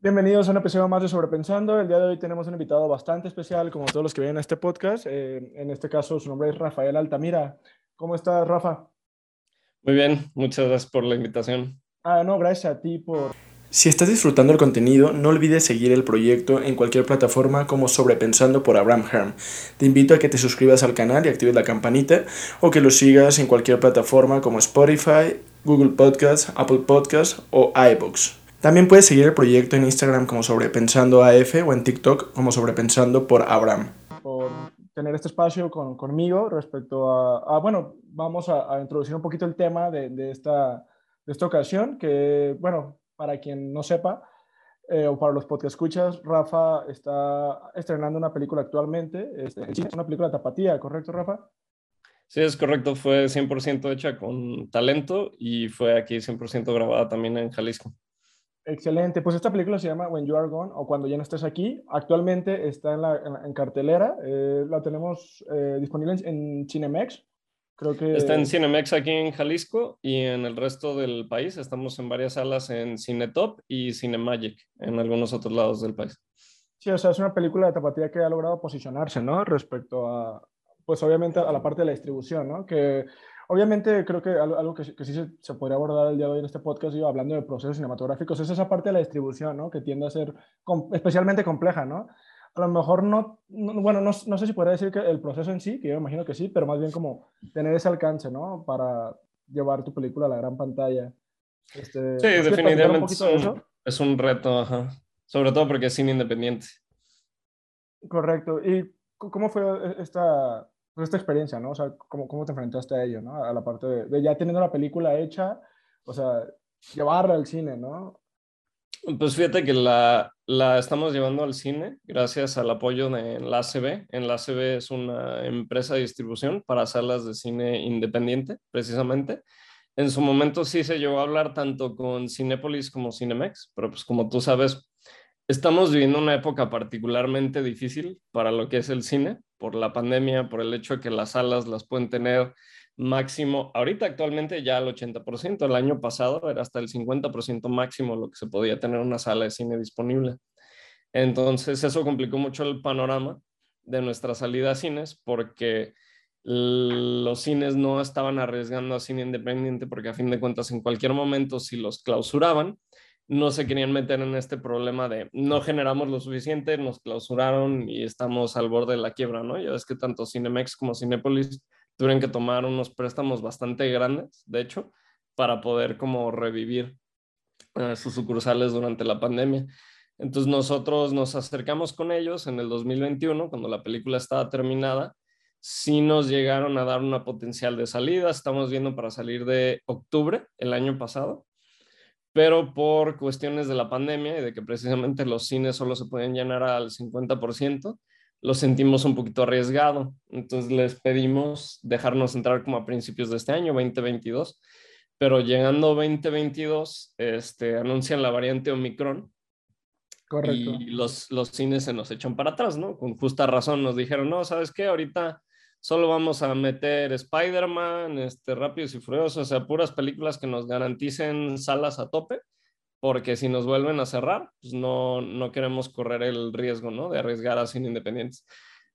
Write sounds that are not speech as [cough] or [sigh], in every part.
Bienvenidos a un episodio más de Sobrepensando. El día de hoy tenemos un invitado bastante especial, como todos los que vienen a este podcast. Eh, en este caso, su nombre es Rafael Altamira. ¿Cómo estás, Rafa? Muy bien, muchas gracias por la invitación. Ah, no, gracias a ti por... Si estás disfrutando el contenido, no olvides seguir el proyecto en cualquier plataforma como Sobrepensando por Abraham Herm. Te invito a que te suscribas al canal y actives la campanita o que lo sigas en cualquier plataforma como Spotify, Google Podcasts, Apple Podcasts o iBooks. También puedes seguir el proyecto en Instagram como Sobrepensando AF o en TikTok como Sobrepensando por Abraham. Por tener este espacio con, conmigo respecto a, bueno, vamos a, introducir un poquito el tema de, de, esta, de esta ocasión, que, bueno, para quien no sepa, eh, o para los podcast escuchas, Rafa está estrenando una película actualmente, este, es una película de tapatía, ¿correcto, Rafa? Sí, es correcto, fue 100% hecha con talento y fue aquí 100% grabada también en Jalisco. Excelente. Pues esta película se llama When You Are Gone o Cuando ya no estés aquí. Actualmente está en, la, en, cartelera. Eh, la tenemos eh, disponible en, Cinemex. Creo que... Está en Cinemex aquí en Jalisco y en el resto del país. Estamos en varias salas en Cinetop y Cinemagic en algunos otros lados del país. Sí, o sea, es una película de tapatía que ha logrado posicionarse, ¿no? Respecto a, pues obviamente a la parte de la distribución, ¿no? Que Obviamente creo que algo, que, sí se, podría abordar el día de hoy en este podcast, yo, hablando de procesos cinematográficos, es esa parte de la distribución, ¿no? Que tiende a ser especialmente compleja, ¿no? A lo mejor no, bueno, no, no, sé si podría decir que el proceso en sí, que yo imagino que sí, pero más bien como tener ese alcance, ¿no? Para llevar tu película a la gran pantalla. Este, sí, definitivamente es un, es un, reto, ajá. sobre todo porque es cine independiente. Correcto. ¿Y cómo fue esta, pues, esta experiencia, ¿no? O sea, ¿cómo, ¿cómo, te enfrentaste a ello, ¿no? A la parte de, ya teniendo la película hecha, o sea, llevarla al cine, ¿no? Pues fíjate que la, la estamos llevando al cine gracias al apoyo de Enlace B. Enlace B es una empresa de distribución para salas de cine independiente, precisamente. En su momento sí se llevó a hablar tanto con Cinépolis como Cinemex, pero pues como tú sabes, estamos viviendo una época particularmente difícil para lo que es el cine, por la pandemia, por el hecho de que las salas las pueden tener máximo, ahorita actualmente ya al 80%, el año pasado era hasta el 50% máximo lo que se podía tener una sala de cine disponible. Entonces eso complicó mucho el panorama de nuestra salida a cines porque los cines no estaban arriesgando a cine independiente porque a fin de cuentas en cualquier momento si los clausuraban no se querían meter en este problema de no generamos lo suficiente, nos clausuraron y estamos al borde de la quiebra, ¿no? Ya ves que tanto Cinemex como Cinepolis tuvieron que tomar unos préstamos bastante grandes, de hecho, para poder como revivir eh, sus sucursales durante la pandemia. Entonces nosotros nos acercamos con ellos en el 2021, cuando la película estaba terminada, sí nos llegaron a dar una potencial de salida, estamos viendo para salir de octubre el año pasado, pero por cuestiones de la pandemia y de que precisamente los cines solo se pueden llenar al 50%, lo sentimos un poquito arriesgado. Entonces les pedimos dejarnos entrar como a principios de este año, 2022, pero llegando 2022, este, anuncian la variante Omicron. Correcto. Y los, los cines se nos echan para atrás, ¿no? Con justa razón nos dijeron, no, ¿sabes qué? Ahorita solo vamos a meter Spider-Man, este, Rápidos y Furiosos, o sea, puras películas que nos garanticen salas a tope, porque si nos vuelven a cerrar, pues no, no queremos correr el riesgo, ¿no? De arriesgar a cine independientes.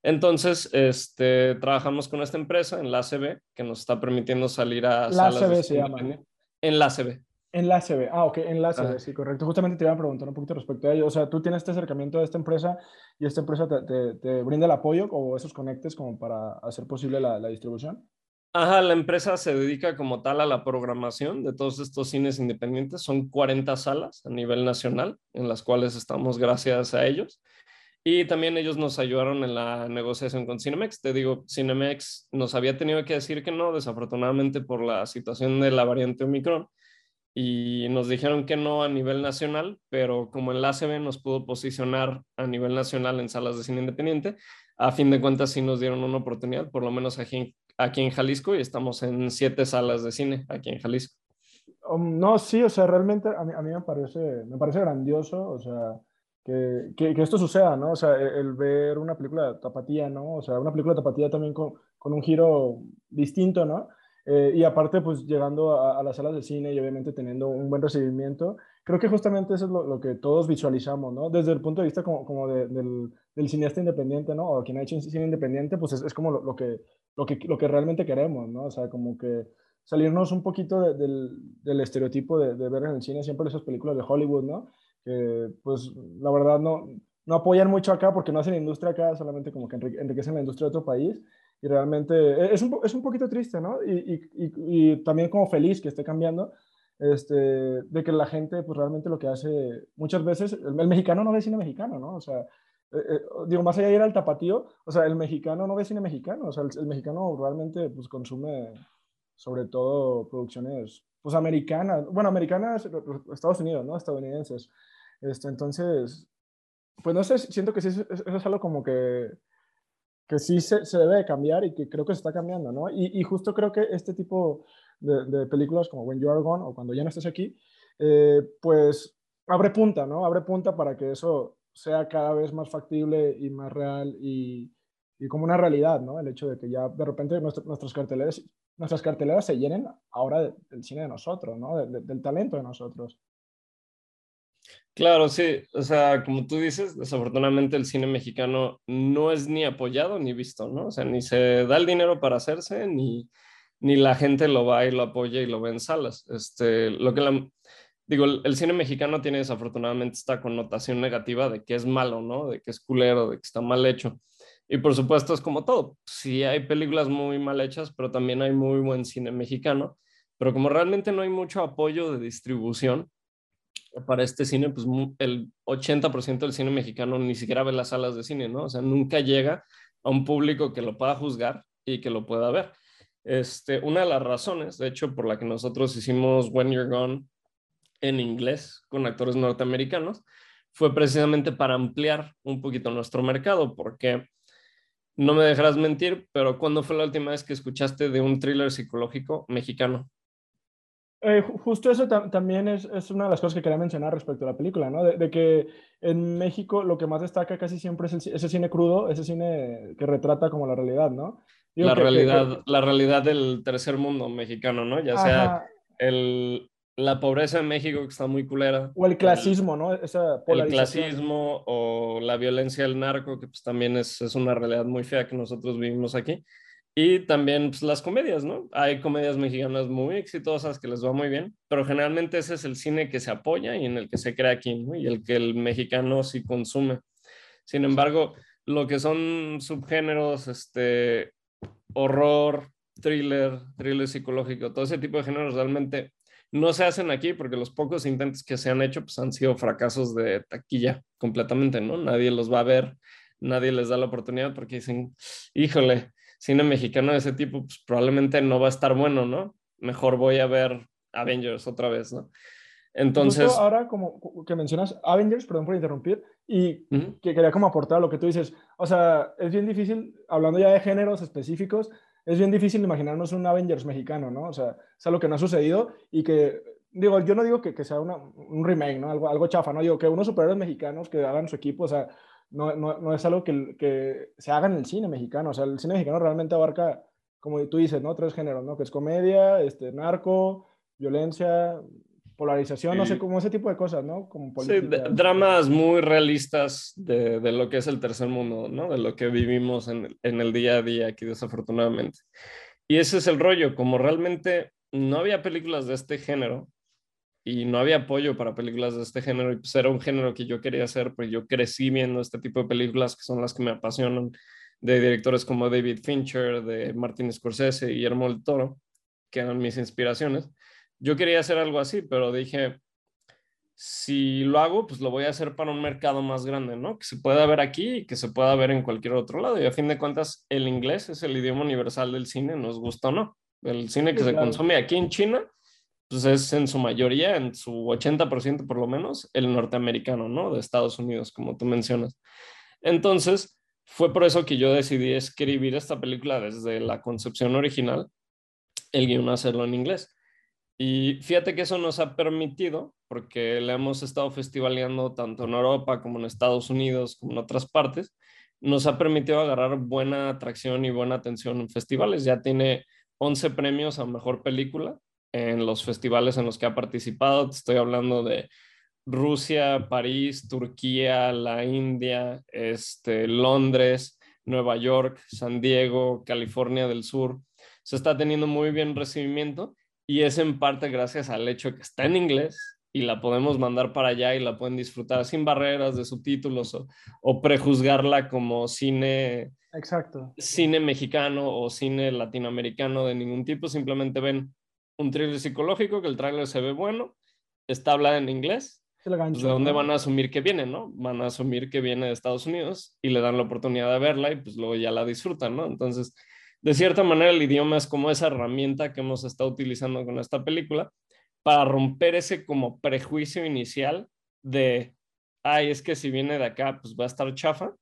Entonces, este, trabajamos con esta empresa, en la ACB, que nos está permitiendo salir a la salas ACB se llama. En la ACB. Enlace B. Ah, ok, Enlace B, sí, correcto. Justamente te iba a preguntar un poquito respecto a ello. O sea, tú tienes este acercamiento de esta empresa y esta empresa te, te, brinda el apoyo o esos conectes como para hacer posible la, la, distribución. Ajá, la empresa se dedica como tal a la programación de todos estos cines independientes. Son 40 salas a nivel nacional en las cuales estamos gracias a ellos. Y también ellos nos ayudaron en la negociación con Cinemex. Te digo, Cinemex nos había tenido que decir que no, desafortunadamente por la situación de la variante Omicron y nos dijeron que no a nivel nacional, pero como el ACB nos pudo posicionar a nivel nacional en salas de cine independiente, a fin de cuentas sí nos dieron una oportunidad, por lo menos aquí aquí en Jalisco, y estamos en siete salas de cine aquí en Jalisco. Um, no, sí, o sea, realmente a mí, a mí, me, parece, me parece grandioso, o sea, que, que, esto suceda, ¿no? O sea, el, el, ver una película de tapatía, ¿no? O sea, una película de tapatía también con, con un giro distinto, ¿no? Eh, y aparte, pues llegando a, las salas de cine y obviamente teniendo un buen recibimiento, creo que justamente eso es lo, que todos visualizamos, ¿no? Desde el punto de vista como, como del, del, cineasta independiente, ¿no? O quien ha hecho cine independiente, pues es, es como lo, lo, que, lo, que, lo que realmente queremos, ¿no? O sea, como que salirnos un poquito del, del, estereotipo de, de, ver en el cine siempre esas películas de Hollywood, ¿no? Que pues la verdad no, no apoyan mucho acá porque no hacen industria acá, solamente como que enriquecen la industria de otro país y realmente e, es un, es un poquito triste, ¿no? Y, y, y, también como feliz que esté cambiando, este, de que la gente pues realmente lo que hace muchas veces, el, mexicano no ve cine mexicano, ¿no? O sea, eh, eh, digo, más allá de ir al tapatío, o sea, el mexicano no ve cine mexicano, o sea, el, mexicano realmente pues consume sobre todo producciones pues americanas, bueno, americanas, Estados Unidos, ¿no? Estadounidenses. Este, entonces, pues no sé, siento que sí, eso es algo como que que sí se, se, debe cambiar y que creo que se está cambiando, ¿no? Y, y justo creo que este tipo de, de, películas como When You Are Gone o Cuando ya no estés aquí, eh, pues abre punta, ¿no? Abre punta para que eso sea cada vez más factible y más real y, y como una realidad, ¿no? El hecho de que ya de repente nuestras carteleras, nuestras carteleras se llenen ahora del cine de nosotros, ¿no? del talento de nosotros. Claro, sí, o sea, como tú dices, desafortunadamente el cine mexicano no es ni apoyado ni visto, ¿no? O sea, ni se da el dinero para hacerse, ni, ni la gente lo va y lo apoya y lo ve en salas. Este, lo que digo, el, cine mexicano tiene desafortunadamente esta connotación negativa de que es malo, ¿no? De que es culero, de que está mal hecho. Y por supuesto es como todo. Sí hay películas muy mal hechas, pero también hay muy buen cine mexicano. Pero como realmente no hay mucho apoyo de distribución, para este cine, pues el 80% del cine mexicano ni siquiera ve las salas de cine, ¿no? O sea, nunca llega a un público que lo pueda juzgar y que lo pueda ver. Este, una de las razones, de hecho, por la que nosotros hicimos When You're Gone en inglés con actores norteamericanos, fue precisamente para ampliar un poquito nuestro mercado, porque no me dejarás mentir, pero ¿cuándo fue la última vez que escuchaste de un thriller psicológico mexicano? Eh, justo eso también es, es, una de las cosas que quería mencionar respecto a la película, ¿no? De, que en México lo que más destaca casi siempre es ese cine crudo, ese cine que retrata como la realidad, ¿no? la, realidad, la realidad del tercer mundo mexicano, ¿no? Ya sea el, la pobreza en México que está muy culera. O el clasismo, ¿no? Esa el clasismo o la violencia del narco, que pues también es, es una realidad muy fea que nosotros vivimos aquí. Y también pues, las comedias, ¿no? Hay comedias mexicanas muy exitosas que les va muy bien, pero generalmente ese es el cine que se apoya y en el que se crea aquí, ¿no? Y el que el mexicano sí consume. Sin embargo, lo que son subgéneros, este, horror, thriller, thriller psicológico, todo ese tipo de géneros realmente no se hacen aquí porque los pocos intentos que se han hecho pues, han sido fracasos de taquilla completamente, ¿no? Nadie los va a ver, nadie les da la oportunidad porque dicen, híjole, cine mexicano de ese tipo, pues probablemente no va a estar bueno, ¿no? Mejor voy a ver Avengers otra vez, ¿no? Entonces... ahora, como que mencionas Avengers, perdón por interrumpir, y que quería como aportar lo que tú dices, o sea, es bien difícil, hablando ya de géneros específicos, es bien difícil imaginarnos un Avengers mexicano, ¿no? O sea, es algo que no ha sucedido y que, digo, yo no digo que, que sea una, un remake, ¿no? Algo, algo chafa, ¿no? Digo que unos superhéroes mexicanos que hagan su equipo, o sea, no, no, no es algo que, que, se haga en el cine mexicano. O sea, el cine mexicano realmente abarca, como tú dices, ¿no? Tres géneros, ¿no? Que es comedia, este, narco, violencia, polarización, no sé, como ese tipo de cosas, ¿no? Como sí, dramas muy realistas de, de, lo que es el tercer mundo, ¿no? De lo que vivimos en, en el día a día aquí, desafortunadamente. Y ese es el rollo, como realmente no había películas de este género, y no había apoyo para películas de este género y pues era un género que yo quería hacer, pues yo crecí viendo este tipo de películas que son las que me apasionan, de directores como David Fincher, de Martin Scorsese y Guillermo del Toro, que eran mis inspiraciones. Yo quería hacer algo así, pero dije, si lo hago, pues lo voy a hacer para un mercado más grande, ¿no? Que se pueda ver aquí y que se pueda ver en cualquier otro lado. Y a fin de cuentas, el inglés es el idioma universal del cine, nos gusta o no. El cine que se consume aquí en China pues es en su mayoría, en su 80% por lo menos, el norteamericano, ¿no? De Estados Unidos, como tú mencionas. Entonces, fue por eso que yo decidí escribir esta película desde la concepción original, el guion hacerlo en inglés. Y fíjate que eso nos ha permitido, porque le hemos estado festivaleando tanto en Europa como en Estados Unidos, como en otras partes, nos ha permitido agarrar buena atracción y buena atención en festivales. Ya tiene 11 premios a mejor película en los festivales en los que ha participado. Te estoy hablando de Rusia, París, Turquía, la India, este, Londres, Nueva York, San Diego, California del Sur. Se está teniendo muy bien recibimiento y es en parte gracias al hecho que está en inglés y la podemos mandar para allá y la pueden disfrutar sin barreras de subtítulos o, o prejuzgarla como cine, Exacto. cine mexicano o cine latinoamericano de ningún tipo. Simplemente ven un thriller psicológico, que el tráiler se ve bueno, está hablada en inglés. Pues, ¿De dónde van a asumir que viene, no? Van a asumir que viene de Estados Unidos y le dan la oportunidad de verla y pues luego ya la disfrutan, ¿no? Entonces, de cierta manera, el idioma es como esa herramienta que hemos estado utilizando con esta película para romper ese como prejuicio inicial de, ay, es que si viene de acá, pues va a estar chafa.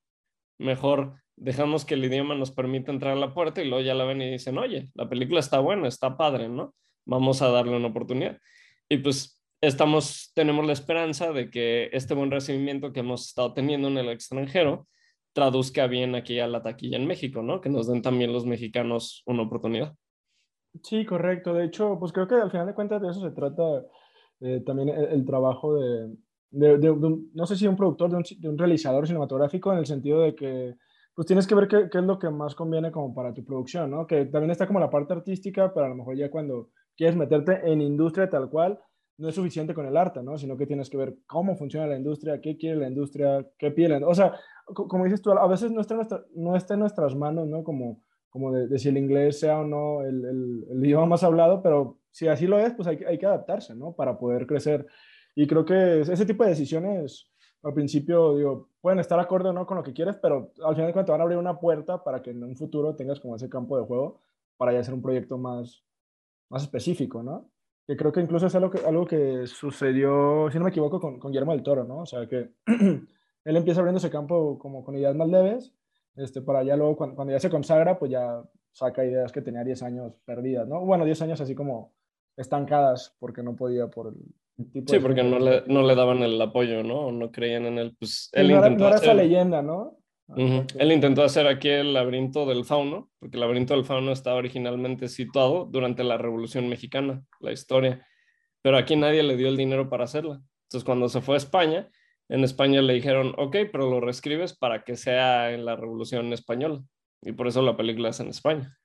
Mejor dejamos que el idioma nos permita entrar a la puerta y luego ya la ven y dicen, oye, la película está buena, está padre, ¿no? Vamos a darle una oportunidad. Y pues estamos, tenemos la esperanza de que este buen recibimiento que hemos estado teniendo en el extranjero traduzca bien aquí a la taquilla en México, ¿no? Que nos den también los mexicanos una oportunidad. Sí, correcto. De hecho, pues creo que al final de cuentas de eso se trata eh, también el, trabajo de, no sé si un productor, de un, de un, realizador cinematográfico, en el sentido de que pues tienes que ver qué, qué, es lo que más conviene como para tu producción, ¿no? Que también está como la parte artística, pero a lo mejor ya cuando quieres meterte en industria tal cual, no es suficiente con el arte, ¿no? Sino que tienes que ver cómo funciona la industria, qué quiere la industria, qué pide O sea, como dices tú, a veces no está, nuestra, no está en nuestras manos, ¿no? Como, como de, si el inglés sea o no el, el, el, idioma más hablado, pero si así lo es, pues hay, hay que adaptarse, ¿no? Para poder crecer. Y creo que ese tipo de decisiones, al principio, digo, pueden estar acorde o no con lo que quieres, pero al final de cuentas van a abrir una puerta para que en un futuro tengas como ese campo de juego para ya hacer un proyecto más, más específico, ¿no? Que creo que incluso es algo que, algo que sucedió, si no me equivoco, con, con Guillermo del Toro, ¿no? O sea, que [clears throat] él empieza abriendo ese campo como con ideas más leves, este, para ya luego, cuando, cuando, ya se consagra, pues ya saca ideas que tenía 10 años perdidas, ¿no? Bueno, 10 años así como estancadas porque no podía por el tipo Sí, porque no le, no le daban el apoyo, ¿no? No creían en él. Pues él no, intentó era, no era esa leyenda, ¿no? Él intentó hacer aquí el laberinto del fauno, porque el laberinto del fauno estaba originalmente situado durante la Revolución Mexicana, la historia, pero aquí nadie le dio el dinero para hacerla. Entonces cuando se fue a España, en España le dijeron, ok, pero lo reescribes para que sea en la Revolución Española, y por eso la película es en España.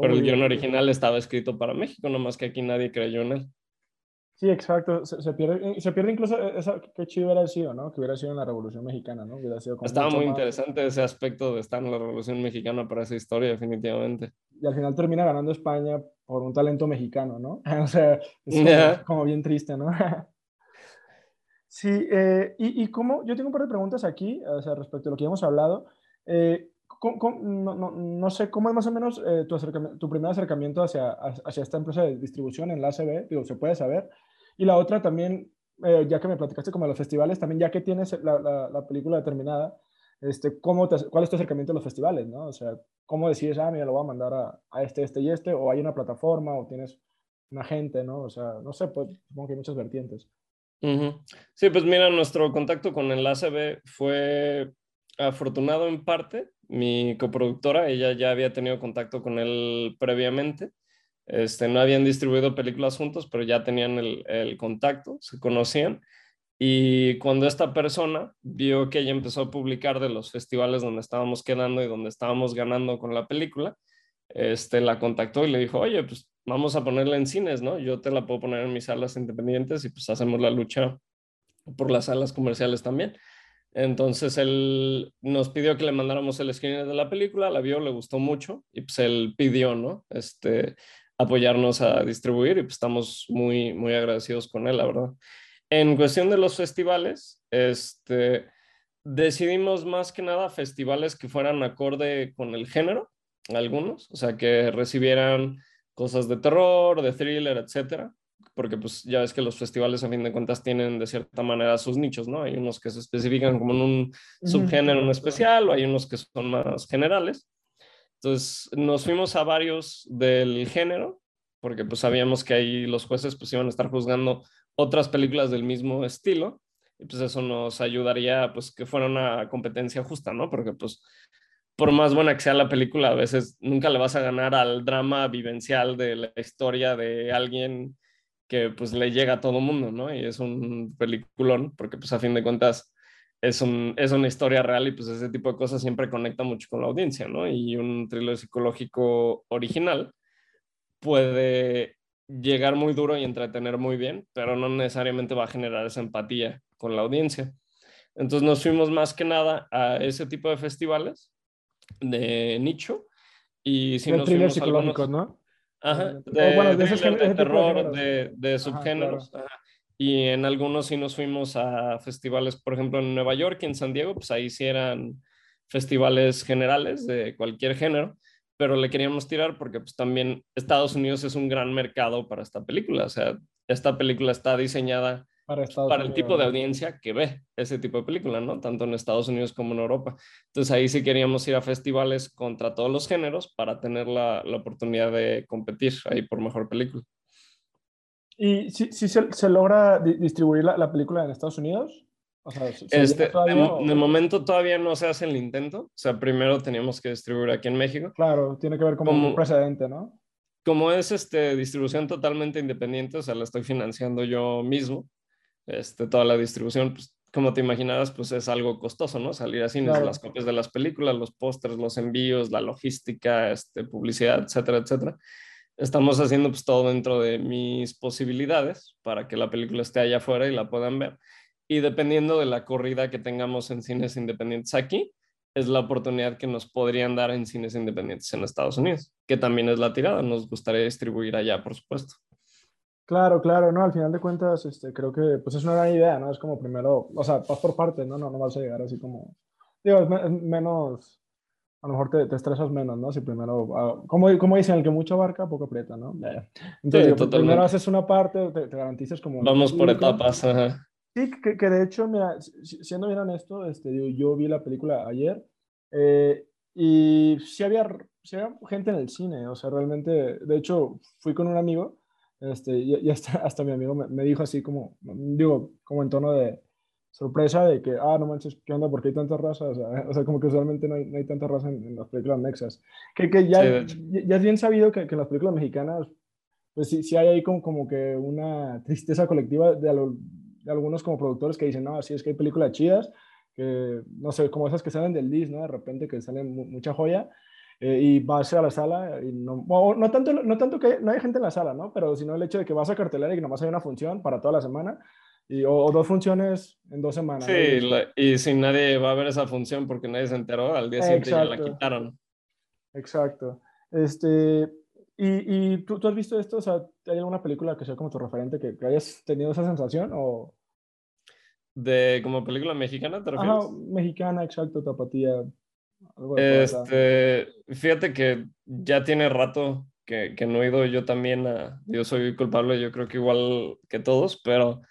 Pero el guion original estaba escrito para México, nomás que aquí nadie creyó en él. Sí, exacto. Se, se, pierde, se pierde incluso esa, qué chido hubiera sido, ¿no? Que hubiera sido en la Revolución Mexicana, ¿no? Hubiera sido Estaba muy más... interesante ese aspecto de estar en la Revolución Mexicana para esa historia, definitivamente. Y al final termina ganando España por un talento mexicano, ¿no? [laughs] o sea, es como, yeah. como, bien triste, ¿no? [laughs] sí, eh, y, y cómo, yo tengo un par de preguntas aquí, o sea, respecto a lo que hemos hablado. Eh, ¿cómo, cómo, no, no, no, sé, ¿cómo es más o menos eh, tu, tu primer acercamiento hacia, hacia esta empresa de distribución en la ACB? Digo, ¿se puede saber? Y la otra también, eh, ya que me platicaste como de los festivales, también ya que tienes la, la, la película determinada, este, ¿cómo te, ¿cuál es tu acercamiento a los festivales? ¿no? O sea, ¿cómo decides, ah, mira, lo voy a mandar a, a, este, este y este? ¿O hay una plataforma o tienes un agente, ¿no? O sea, no sé, pues supongo que hay muchas vertientes. Uh -huh. Sí, pues mira, nuestro contacto con el ACB fue afortunado en parte. Mi coproductora, ella ya había tenido contacto con él previamente. Este, no habían distribuido películas juntos, pero ya tenían el, el, contacto, se conocían. Y cuando esta persona vio que ella empezó a publicar de los festivales donde estábamos quedando y donde estábamos ganando con la película, este, la contactó y le dijo, oye, pues vamos a ponerla en cines, ¿no? Yo te la puedo poner en mis salas independientes y pues hacemos la lucha por las salas comerciales también. Entonces él nos pidió que le mandáramos el screener de la película, la vio, le gustó mucho y pues él pidió, ¿no? Este, apoyarnos a distribuir y pues estamos muy, muy agradecidos con él, la verdad. En cuestión de los festivales, este, decidimos más que nada festivales que fueran acorde con el género, algunos, o sea, que recibieran cosas de terror, de thriller, etcétera, porque pues ya ves que los festivales a fin de cuentas tienen de cierta manera sus nichos, ¿no? Hay unos que se especifican como en un subgénero en especial o hay unos que son más generales. Entonces nos fuimos a varios del género, porque pues sabíamos que ahí los jueces pues iban a estar juzgando otras películas del mismo estilo, y pues eso nos ayudaría pues que fuera una competencia justa, ¿no? Porque pues por más buena que sea la película, a veces nunca le vas a ganar al drama vivencial de la historia de alguien que pues le llega a todo mundo, ¿no? Y es un peliculón, porque pues a fin de cuentas es, un, es una historia real y pues ese tipo de cosas siempre conecta mucho con la audiencia, ¿no? Y un thriller psicológico original puede llegar muy duro y entretener muy bien, pero no necesariamente va a generar esa empatía con la audiencia. Entonces nos fuimos más que nada a ese tipo de festivales de nicho y si nos fuimos psicológicos, ¿no? Ajá, de, bueno, de, de, terror, de, de subgéneros. Y en algunos sí nos fuimos a festivales, por ejemplo, en Nueva York y en San Diego, pues ahí sí eran festivales generales de cualquier género, pero le queríamos tirar porque pues también Estados Unidos es un gran mercado para esta película. O sea, esta película está diseñada para, el tipo de audiencia que ve ese tipo de película, ¿no? Tanto en Estados Unidos como en Europa. Entonces ahí sí queríamos ir a festivales contra todos los géneros para tener la, la oportunidad de competir ahí por mejor película. ¿Y si, si se, se, logra distribuir la, la, película en Estados Unidos? O sea, este, de, momento todavía no se hace el intento. O sea, primero teníamos que distribuir aquí en México. Claro, tiene que ver como, como un precedente, ¿no? Como es este, distribución totalmente independiente, o sea, la estoy financiando yo mismo este, toda la distribución, pues, como te imaginabas, pues es algo costoso, ¿no? Salir a cines, las copias de las películas, los pósters, los envíos, la logística, este, publicidad, etcétera, etcétera. Estamos haciendo pues todo dentro de mis posibilidades para que la película esté allá afuera y la puedan ver. Y dependiendo de la corrida que tengamos en cines independientes aquí, es la oportunidad que nos podrían dar en cines independientes en Estados Unidos, que también es la tirada. Nos gustaría distribuir allá, por supuesto. Claro, claro, no, al final de cuentas, este, creo que pues es una gran idea, ¿no? Es como primero, o sea, vas por partes, ¿no? No, no vas a llegar así como, digo, es, menos, a lo mejor te, te, estresas menos, ¿no? Si primero, uh, como, como dicen, el que mucho abarca, poco aprieta, ¿no? Entonces, sí, primero haces una parte, te, te garantizas como... Vamos por etapas, ajá. Sí, que, que, de hecho, mira, siendo bien honesto, este, yo, yo vi la película ayer eh, y sí había, sí había gente en el cine, o sea, realmente, de hecho, fui con un amigo este, y, hasta, hasta, mi amigo me, dijo así como, digo, como en tono de sorpresa de que, ah, no manches, ¿qué onda? ¿Por qué hay tanta raza? O sea, [laughs] como que usualmente no hay, no hay tanta raza en, las películas mexas. Que, que ya, ya es bien sabido que, que, en las películas mexicanas, pues sí, sí hay ahí como, como que una tristeza colectiva de, de algunos como productores que dicen, no, así es que hay películas chidas, que, no sé, como esas que salen del DIS, ¿no? De repente que salen mucha joya, eh, y vas a la sala y no, no, tanto, no tanto que no hay gente en la sala, ¿no? Pero sino el hecho de que vas a cartelera y que nomás hay una función para toda la semana y, o, dos funciones en dos semanas. Sí, y si nadie va a ver esa función porque nadie se enteró, al día siguiente ya la quitaron. Exacto. Este, ¿Y, y ¿tú, tú, has visto esto? O sea, ¿hay alguna película que sea como tu referente que, que hayas tenido esa sensación o...? ¿De como película mexicana te refieres? Ajá, mexicana, exacto, tapatía. Este, fíjate que ya tiene rato que, que, no he ido yo también a, yo soy culpable, yo creo que igual que todos, pero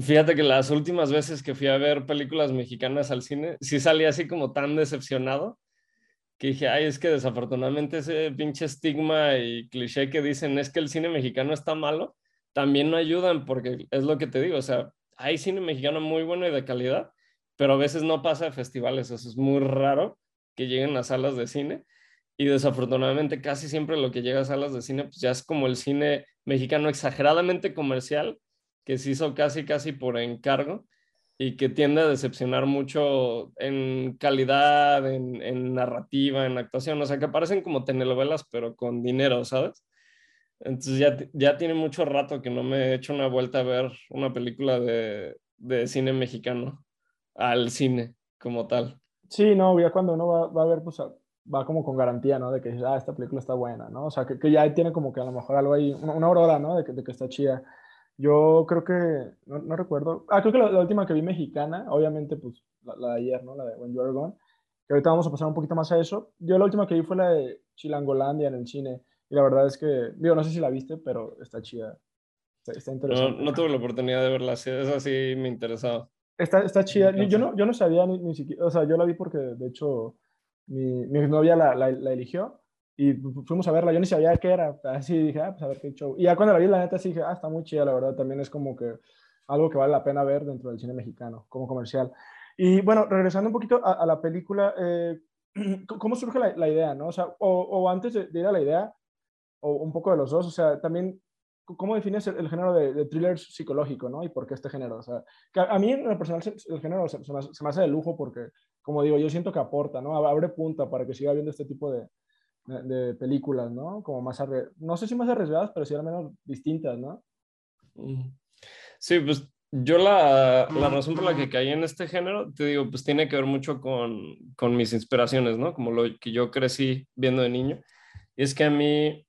fíjate que las últimas veces que fui a ver películas mexicanas al cine, sí salí así como tan decepcionado que dije, ay, es que desafortunadamente ese pinche estigma y cliché que dicen es que el cine mexicano está malo, también no ayudan porque es lo que te digo, o sea, hay cine mexicano muy bueno y de calidad, pero a veces no pasa de festivales, eso es muy raro que lleguen a salas de cine. Y desafortunadamente casi siempre lo que llega a salas de cine pues ya es como el cine mexicano exageradamente comercial, que se hizo casi casi por encargo y que tiende a decepcionar mucho en calidad, en, narrativa, en actuación, o sea, que aparecen como telenovelas, pero con dinero, ¿sabes? Entonces ya, ya tiene mucho rato que no me he hecho una vuelta a ver una película de, de cine mexicano al cine como tal. Sí, no, ya cuando uno va, va a ver, pues va como con garantía, ¿no? De que, ah, esta película está buena, ¿no? O sea, que, que ya tiene como que a lo mejor algo ahí, una, una aurora, ¿no? De que, de que, está chida. Yo creo que, no, no recuerdo, ah, creo que la, la, última que vi mexicana, obviamente, pues la, la, de ayer, ¿no? La de When You Are Gone, que ahorita vamos a pasar un poquito más a eso. Yo la última que vi fue la de Chilangolandia en el cine, y la verdad es que, digo, no sé si la viste, pero está chida. Está, está interesante. No, no, tuve la oportunidad de verla, esa sí me interesaba. Está, está chida. Yo no, yo no sabía ni, ni, siquiera, o sea, yo la vi porque de hecho mi, mi novia la, la, eligió y fuimos a verla. Yo ni sabía qué era, así dije, ah, pues a ver qué show. Y ya cuando la vi, la neta, sí dije, ah, está muy chida, la verdad. También es como que algo que vale la pena ver dentro del cine mexicano, como comercial. Y bueno, regresando un poquito a, a la película, eh, [clears throat] ¿cómo surge la, la idea, no? O sea, o, o antes de, de, ir a la idea, o un poco de los dos, o sea, también, ¿cómo defines el, el género de, de, thriller psicológico, no? Y por qué este género, o sea, que a, a mí en lo personal el género se, se, me, se, me, hace de lujo porque, como digo, yo siento que aporta, ¿no? Abre punta para que siga viendo este tipo de, de, películas, ¿no? Como más, no sé si más arriesgadas, pero sí al menos distintas, ¿no? Sí, pues yo la, la, razón por la que caí en este género, te digo, pues tiene que ver mucho con, con, mis inspiraciones, ¿no? Como lo que yo crecí viendo de niño. Y es que a mí,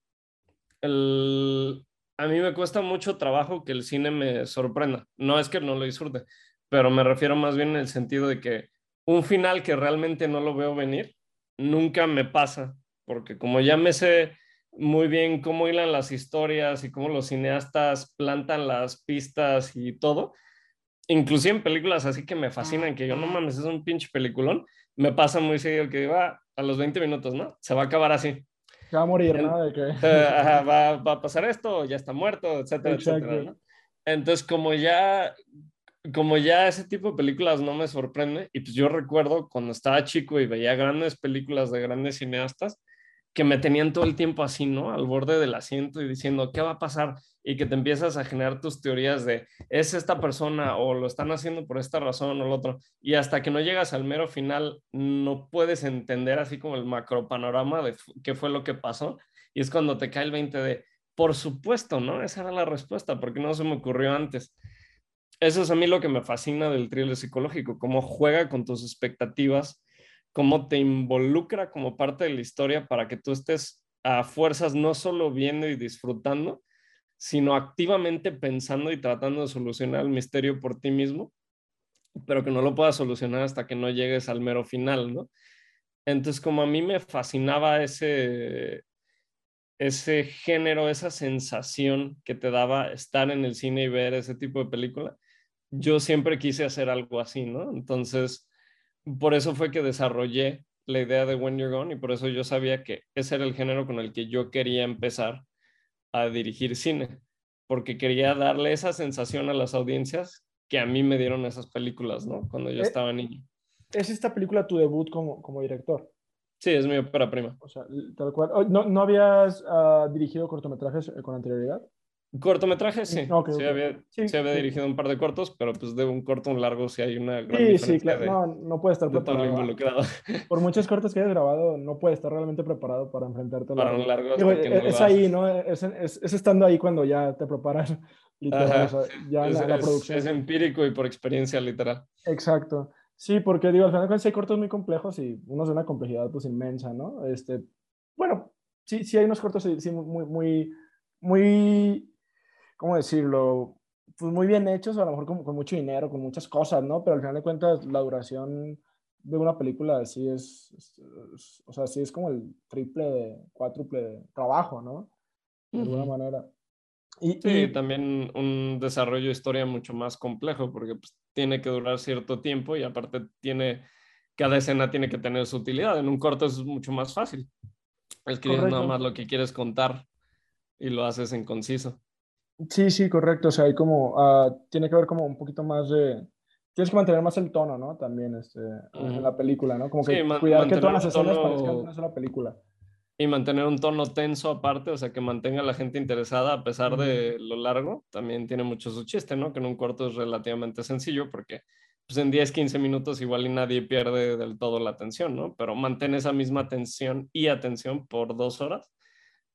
el, a mí me cuesta mucho trabajo que el cine me sorprenda. No es que no lo disfrute, pero me refiero más bien en el sentido de que un final que realmente no lo veo venir, nunca me pasa, porque como ya me sé muy bien cómo hilan las historias y cómo los cineastas plantan las pistas y todo. Inclusive en películas así que me fascinan, que yo no mames, es un pinche peliculón, me pasa muy seguido que va a los 20 minutos, ¿no? Se va a acabar así. Se va a morir, ¿no? De que... [laughs] uh, va, va, a pasar esto, ya está muerto, etcétera, Exacto. etcétera. ¿no? Entonces, como ya, como ya ese tipo de películas no me sorprende, y pues yo recuerdo cuando estaba chico y veía grandes películas de grandes cineastas, que me tenían todo el tiempo así, ¿no? Al borde del asiento y diciendo, ¿qué va a pasar? Y que te empiezas a generar tus teorías de, es esta persona o lo están haciendo por esta razón o lo otro. Y hasta que no llegas al mero final, no puedes entender así como el macropanorama de qué fue lo que pasó. Y es cuando te cae el 20 de, por supuesto, ¿no? Esa era la respuesta, porque no se me ocurrió antes. Eso es a mí lo que me fascina del thriller psicológico, cómo juega con tus expectativas cómo te involucra como parte de la historia para que tú estés a fuerzas no solo viendo y disfrutando, sino activamente pensando y tratando de solucionar el misterio por ti mismo, pero que no lo puedas solucionar hasta que no llegues al mero final, ¿no? Entonces, como a mí me fascinaba ese, ese género, esa sensación que te daba estar en el cine y ver ese tipo de película, yo siempre quise hacer algo así, ¿no? Entonces, por eso fue que desarrollé la idea de When You're Gone y por eso yo sabía que ese era el género con el que yo quería empezar a dirigir cine, porque quería darle esa sensación a las audiencias que a mí me dieron esas películas, ¿no? Cuando yo estaba niño. ¿Es esta película tu debut como, como director? Sí, es mi ópera prima. O sea, tal cual. ¿No, no habías uh, dirigido cortometrajes con anterioridad? Cortometrajes, sí. Okay, sí, okay. Había, sí, sí, había, dirigido un par de cortos, pero pues de un corto a un largo sí hay una gran Sí, sí, claro. De, no, no puede estar preparado. Involucrado. [laughs] Por muchos cortos que hayas grabado, no puede estar realmente preparado para enfrentarte a Para un largo. Digo, es, es ahí, ¿no? Es, es, es, estando ahí cuando ya te preparas. [laughs] Literal, o sea, ya es, la, la producción. es empírico y por experiencia literal. Exacto. Sí, porque digo, al final hay cortos muy complejos y unos de una complejidad pues inmensa, ¿no? Este, bueno, sí, sí hay unos cortos sí, muy, muy, muy ¿cómo decirlo? Pues muy bien hechos, a lo mejor con, con, mucho dinero, con muchas cosas, ¿no? Pero al final de cuentas, la duración de una película sí es, es, es o sea, sí es como el triple, cuádruple trabajo, ¿no? De uh -huh. alguna manera. Y, sí, y... también un desarrollo de historia mucho más complejo, porque pues, tiene que durar cierto tiempo y aparte tiene, cada escena tiene que tener su utilidad. En un corto es mucho más fácil. Escribes nada más lo que quieres contar y lo haces en conciso. Sí, sí, correcto. O sea, hay como, uh, tiene que ver como un poquito más de, tienes que mantener más el tono, ¿no? También este, uh -huh. en la película, ¿no? Como que sí, cuidar que todas las escenas tono... parezcan una sola película. Y mantener un tono tenso aparte, o sea, que mantenga a la gente interesada a pesar uh -huh. de lo largo, también tiene mucho su chiste, ¿no? Que en un corto es relativamente sencillo porque pues en 10, 15 minutos igual y nadie pierde del todo la atención, ¿no? Pero mantén esa misma tensión y atención por dos horas,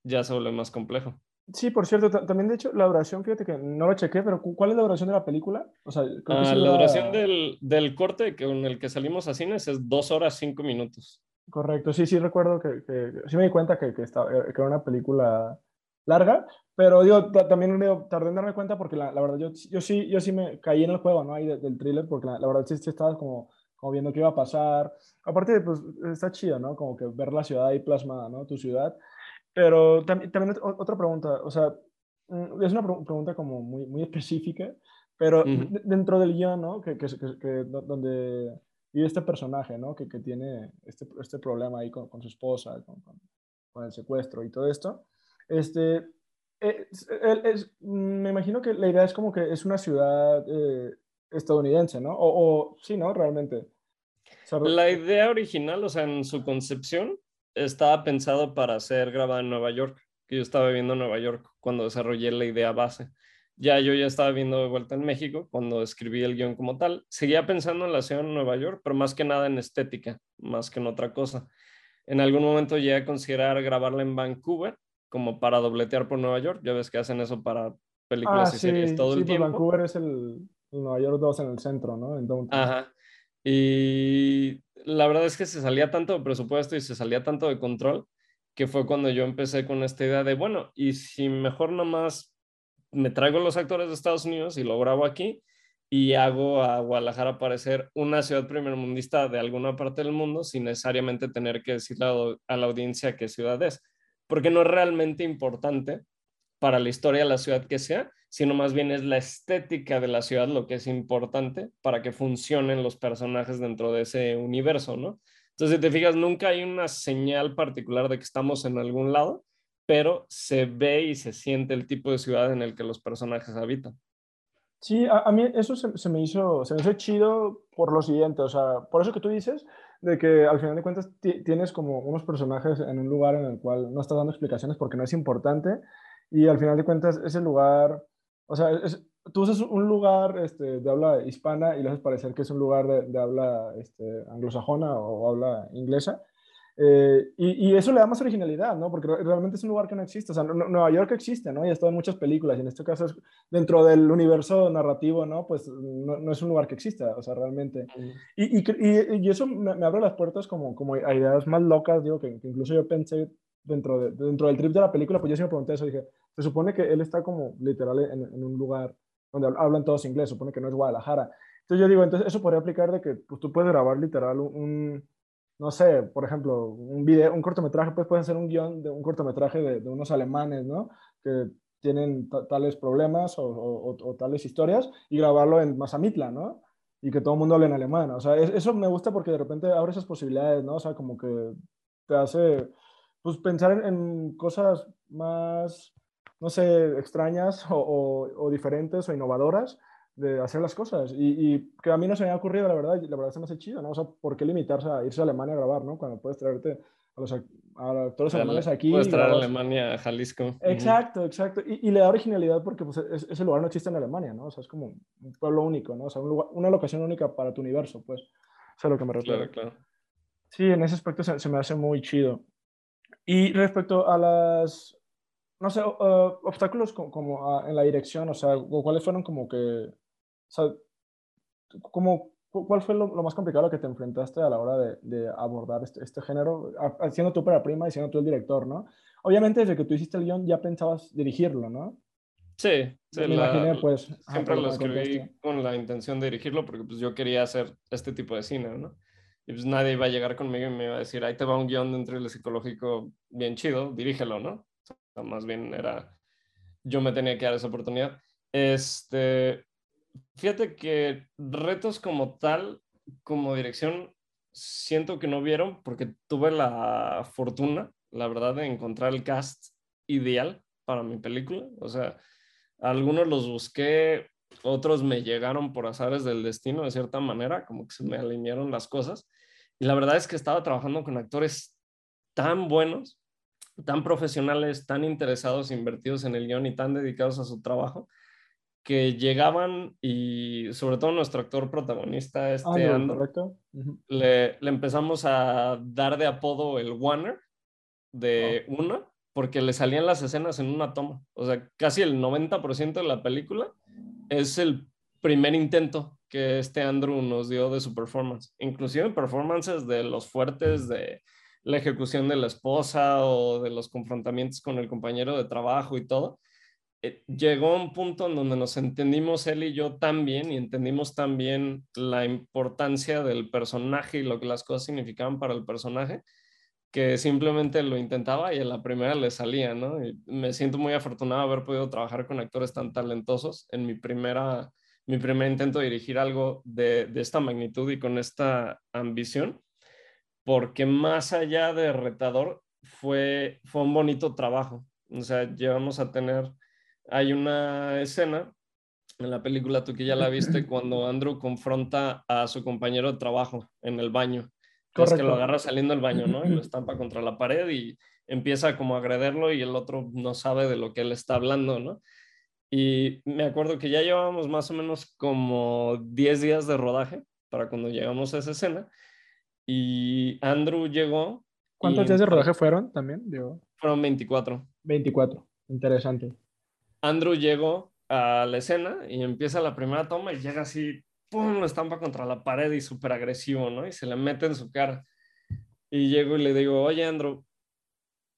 ya se vuelve más complejo. Sí, por cierto, también de hecho la duración, fíjate que no lo chequé, pero ¿cuál es la duración de la película? O sea, creo que ah, la duración del, del, corte con el que salimos a cines es dos horas cinco minutos. Correcto, sí, sí recuerdo que, que sí me di cuenta que, que, estaba, que era una película larga, pero digo, también digo, tardé en darme cuenta porque la, la, verdad yo, yo, sí, yo sí me caí en el juego, ¿no? Ahí de, del thriller, porque la, la verdad sí, sí estaba como, como viendo qué iba a pasar. Aparte, pues está chido, ¿no? Como que ver la ciudad ahí plasmada, ¿no? Tu ciudad. Pero también, también otra pregunta, o sea, mm, es una pregunta como muy, muy específica, pero uh -huh. dentro del guion, ¿no? Que, que, que, que, donde vive este personaje, ¿no? Que, que tiene este, este problema ahí con, con su esposa, con, con, con, el secuestro y todo esto. Este, es, es, es, me imagino que la idea es como que es una ciudad eh, estadounidense, ¿no? O, o, sí, ¿no? Realmente. La idea original, o sea, en su concepción, estaba pensado para ser grabada en Nueva York, que yo estaba viviendo en Nueva York cuando desarrollé la idea base. Ya yo ya estaba viendo de vuelta en México cuando escribí el guion como tal. Seguía pensando en la ciudad de Nueva York, pero más que nada en estética, más que en otra cosa. En algún momento llegué a considerar grabarla en Vancouver, como para dobletear por Nueva York. Ya ves que hacen eso para películas Ah, y sí, series todo sí, el pues tiempo. Vancouver es el, el Nueva York 2 en el centro, ¿no? En downtown. Ajá. Y la verdad es que se salía tanto de presupuesto y se salía tanto de control que fue cuando yo empecé con esta idea de, bueno, y si mejor nomás me traigo los actores de Estados Unidos y lo grabo aquí y hago a Guadalajara parecer una ciudad primermundista de alguna parte del mundo sin necesariamente tener que decirle a la- audiencia qué ciudad es, porque no es realmente importante para la historia de la ciudad que sea, sino más bien es la estética de la ciudad lo que es importante para que funcionen los personajes dentro de ese universo, ¿no? Entonces, si te fijas, nunca hay una señal particular de que estamos en algún lado, pero se ve y se siente el tipo de ciudad en el que los personajes habitan. Sí, a, a mí eso se, se me hizo, se me hizo chido por lo siguiente, o sea, por eso que tú dices, de que al final de cuentas ti- tienes como unos personajes en un lugar en el cual no estás dando explicaciones porque no es importante y al final de cuentas ese lugar, o sea, es- tú usas un lugar este, de habla hispana y lo haces parecer que es un lugar de, de habla este, anglosajona o habla inglesa. Eh, y, y eso le da más originalidad, ¿no? Porque re- realmente es un lugar que no existe. O sea, Nu- Nueva York existe, ¿no? Y ha estado en muchas películas. Y en este caso es dentro del universo narrativo, ¿no? Pues no, no es un lugar que exista, o sea, realmente. Y, y- y eso me, me abre las puertas como, como a ideas más locas, digo, que, que incluso yo pensé dentro, de, dentro del trip de la película, pues yo sí me pregunté eso, dije, se supone que él está como literal en, en un lugar donde hab- hablan todos inglés, supone que no es Guadalajara. Entonces yo digo, entonces eso podría aplicar de que pues, tú puedes grabar literal un, un, no sé, por ejemplo, un video, un cortometraje, pues puedes hacer un guion de un cortometraje de, de unos alemanes, ¿no? Que tienen ta- tales problemas o, o- o- o tales historias y grabarlo en Mazamitla, ¿no? Y que todo el mundo hable en alemán. O sea, es- eso me gusta porque de repente abre esas posibilidades, ¿no? O sea, como que te hace, pues, pensar en, en cosas más, no sé, extrañas o, o- o diferentes o innovadoras de hacer las cosas. Y, y que a mí no se me ha ocurrido, la verdad, la verdad se me hace chido, ¿no? O sea, ¿por qué limitarse a irse a Alemania a grabar, ¿no? Cuando puedes traerte a los, a actores alemanes aquí. Puedes traer a Alemania a Jalisco. Exacto, exacto. Y, y le da originalidad porque pues, es- ese lugar no existe en Alemania, ¿no? O sea, es como un pueblo único, ¿no? O sea, un lugar- una locación única para tu universo, pues. Eso es a lo que me refiero. Claro, claro. Sí, en ese aspecto se, se me hace muy chido. Y respecto a las, no sé, eh, obstáculos co- como, ah, en la dirección, o sea, cuáles fueron como que, o sea, como, cu- ¿cuál fue lo, lo más complicado a lo que te enfrentaste a la hora de, de abordar este, este género, a- a- siendo tú para prima y siendo tú el director, ¿no? Obviamente desde que tú hiciste el guion ya pensabas dirigirlo, ¿no? Sí, sí, me la- imaginé, pues, siempre lo escribí con la intención de dirigirlo porque pues yo quería hacer este tipo de cine, ¿no? Y pues nadie iba a llegar conmigo y me iba a decir, ahí te va un guion de un thriller psicológico bien chido, dirígelo, ¿no? O sea, más bien era, yo me tenía que dar esa oportunidad. Este, fíjate que retos como tal, como dirección, siento que no vieron porque tuve la fortuna, la verdad, de encontrar el cast ideal para mi película. O sea, algunos los busqué, otros me llegaron por azares del destino de cierta manera, como que se me alinearon las cosas. Y la verdad es que estaba trabajando con actores tan buenos, tan profesionales, tan interesados, invertidos en el guion y tan dedicados a su trabajo, que llegaban y sobre todo nuestro actor protagonista, este Ah, le, le empezamos a dar de apodo el Warner de una, porque le salían las escenas en una toma. O sea, casi el 90% de la película es el primer intento que este Andrew nos dio de su performance. Inclusive performances de los fuertes, de la ejecución de la esposa o de los confrontamientos con el compañero de trabajo y todo. Eh, llegó un punto en donde nos entendimos él y yo tan bien y entendimos también la importancia del personaje y lo que las cosas significaban para el personaje, que simplemente lo intentaba y a la primera le salía, ¿no? Y me siento muy afortunado de haber podido trabajar con actores tan talentosos en mi primera, mi primer intento de dirigir algo de, de esta magnitud y con esta ambición, porque más allá de retador, fue, fue un bonito trabajo. O sea, llevamos a tener, hay una escena en la película, tú que ya la viste, [laughs] cuando Andrew confronta a su compañero de trabajo en el baño. Es que lo agarra saliendo del baño, ¿no? Y lo [laughs] estampa contra la pared y empieza como a agrederlo y el otro no sabe de lo que él está hablando, ¿no? Y me acuerdo que ya llevábamos más o menos como 10 días de rodaje para cuando llegamos a esa escena. Y Andrew llegó. ¿Cuántos días de rodaje fueron también? Fueron 24. 24, interesante. Andrew llegó a la escena y empieza la primera toma y llega así, ¡pum! lo estampa contra la pared y súper agresivo, ¿no? Y se le mete en su cara. Y llego y le digo, oye Andrew,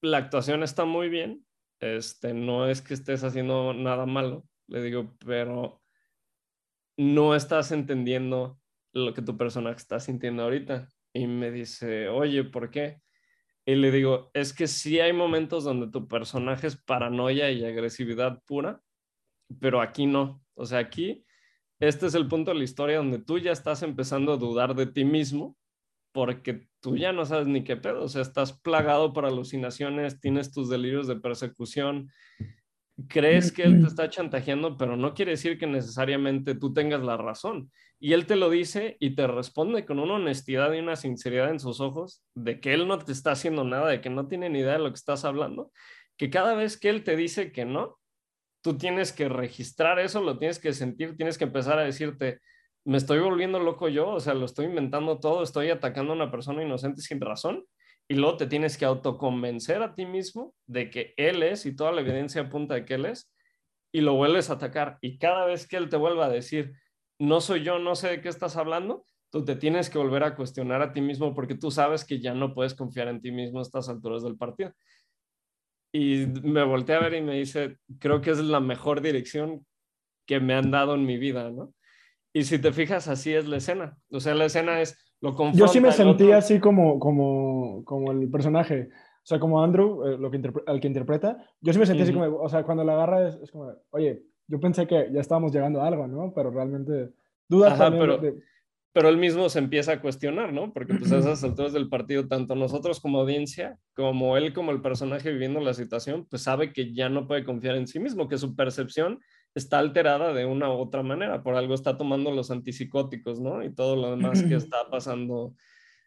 la actuación está muy bien, este, no es que estés haciendo nada malo, le digo, pero no estás entendiendo lo que tu personaje está sintiendo ahorita. Y me dice, oye, ¿por qué? Y le digo, es que sí hay momentos donde tu personaje es paranoia y agresividad pura, pero aquí no. O sea, aquí, este es el punto de la historia donde tú ya estás empezando a dudar de ti mismo porque tú ya no sabes ni qué pedo, o sea, estás plagado por alucinaciones, tienes tus delirios de persecución, crees que él te está chantajeando, pero no quiere decir que necesariamente tú tengas la razón. Y él te lo dice y te responde con una honestidad y una sinceridad en sus ojos de que él no te está haciendo nada, de que no tiene ni idea de lo que estás hablando, que cada vez que él te dice que no, tú tienes que registrar eso, lo tienes que sentir, tienes que empezar a decirte, me estoy volviendo loco yo, o sea, lo estoy inventando todo, estoy atacando a una persona inocente sin razón, y luego te tienes que autoconvencer a ti mismo de que él es y toda la evidencia apunta de que él es, y lo vuelves a atacar. Y cada vez que él te vuelva a decir, no soy yo, no sé de qué estás hablando, tú te tienes que volver a cuestionar a ti mismo porque tú sabes que ya no puedes confiar en ti mismo a estas alturas del partido. Y me volteé a ver y me dice, creo que es la mejor dirección que me han dado en mi vida, ¿no? Y si te fijas, así es la escena. O sea, la escena es lo Yo sí me sentí así como, como, como el personaje. O sea, como Andrew, eh, lo que al que interpreta. Yo sí me sentí así como, o sea, cuando la agarra es, como, oye, yo pensé que ya estábamos llegando a algo, ¿no? Pero realmente dudas también pero, pero él mismo se empieza a cuestionar, ¿no? Porque pues a [clears throat] esas alturas del partido, tanto nosotros como audiencia, como él como el personaje viviendo la situación, pues sabe que ya no puede confiar en sí mismo, que su percepción está alterada de una u otra manera, por algo está tomando los antipsicóticos, ¿no? Y todo lo demás que [clears throat] está pasando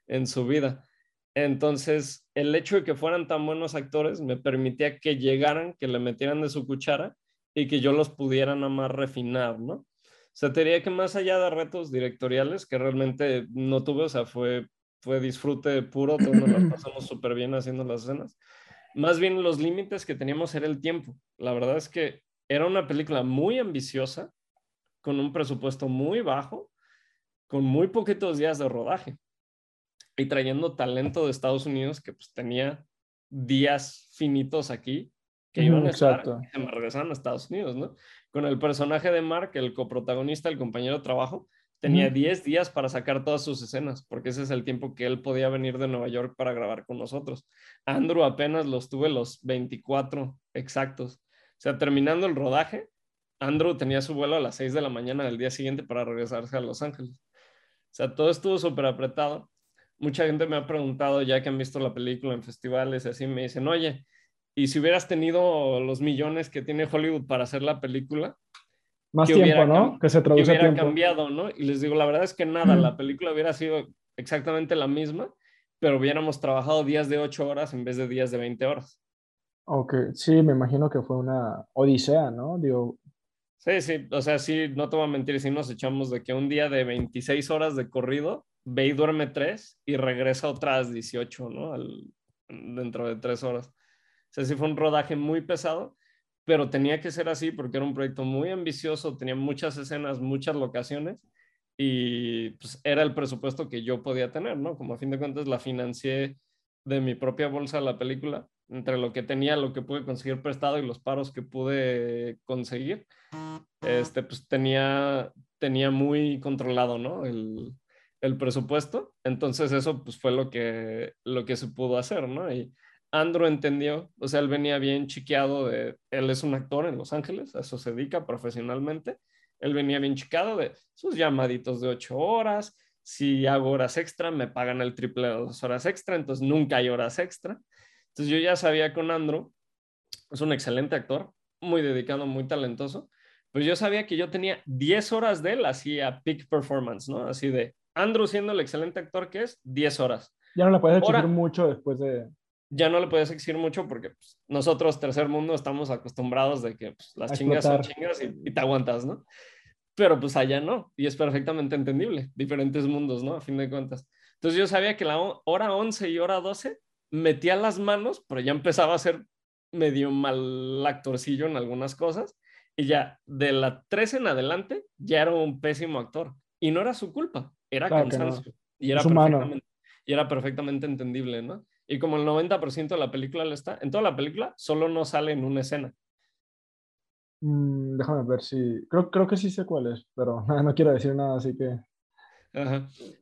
en su vida. Entonces, el hecho de que fueran tan buenos actores me permitía que llegaran, que le metieran de su cuchara y que yo los pudiera nada más refinar, ¿no? O sea, te diría que más allá de retos directoriales, que realmente no tuve, o sea, fue, fue disfrute puro, todos nos las [clears throat] pasamos súper bien haciendo las escenas. Más bien los límites que teníamos era el tiempo. La verdad es que era una película muy ambiciosa, con un presupuesto muy bajo, con muy poquitos días de rodaje y trayendo talento de Estados Unidos que pues tenía días finitos aquí que iban a estar me regresaron a Estados Unidos, ¿no? Con el personaje de Mark, el coprotagonista, el compañero de trabajo, tenía 10 días para sacar todas sus escenas, porque ese es el tiempo que él podía venir de Nueva York para grabar con nosotros. Andrew apenas los tuve los 24 exactos. O sea, terminando el rodaje, Andrew tenía su vuelo a las 6 de la mañana del día siguiente para regresarse a Los Ángeles. O sea, todo estuvo súper apretado. Mucha gente me ha preguntado, ya que han visto la película en festivales y así, me dicen, oye, ¿y si hubieras tenido los millones que tiene Hollywood para hacer la película? Más tiempo, ¿no? Que se traduce hubiera cambiado, ¿no? Y les digo, la verdad es que nada, la película hubiera sido exactamente la misma, pero hubiéramos trabajado días de 8 horas en vez de días de 20 horas. Ok, sí, me imagino que fue una odisea, ¿no? Digo... Sí, sí, o sea, sí, no te a mentir, sí nos echamos de que un día de 26 horas de corrido, ve y duerme 3 y regresa otras 18, ¿no? Dentro de 3 horas. O sea, sí fue un rodaje muy pesado, pero tenía que ser así porque era un proyecto muy ambicioso, tenía muchas escenas, muchas locaciones y pues era el presupuesto que yo podía tener, ¿no? Como a fin de cuentas la financié de mi propia bolsa la película entre lo que tenía, lo que pude conseguir prestado y los paros que pude conseguir, este, pues tenía, tenía muy controlado, ¿no? El, el presupuesto. Entonces eso pues fue lo que, lo que se pudo hacer, ¿no? Y Andro entendió, o sea, él venía bien chiqueado de, él es un actor en Los Ángeles, a eso se dedica profesionalmente. Él venía bien chiqueado de sus llamaditos de ocho horas, si hago horas extra, me pagan el triple de dos horas extra, entonces nunca hay horas extra. Entonces yo ya sabía con Andrew, es un excelente actor, muy dedicado, muy talentoso, Pues yo sabía que yo tenía 10 horas de él así a peak performance, ¿no? Así de Andrew siendo el excelente actor que es, 10 horas. Ya no le puedes exigir mucho después de... Ya no le puedes exigir mucho porque pues, nosotros, tercer mundo, estamos acostumbrados de que pues, las chingas son chingas y, y, te aguantas, ¿no? Pero pues allá no, y es perfectamente entendible, diferentes mundos, ¿no? A fin de cuentas. Entonces yo sabía que la hora 11 y hora 12 metía las manos, pero ya empezaba a ser medio mal actorcillo en algunas cosas, y ya de la 13 en adelante ya era un pésimo actor. Y no era su culpa, era cansancio. Y, era perfectamente, y era perfectamente entendible, ¿no? Y como el 90% de la película le está, en toda la película solo no sale en una escena. Mm, déjame ver si. Creo, creo que sí sé cuál es, pero [laughs] no quiero decir nada, así que.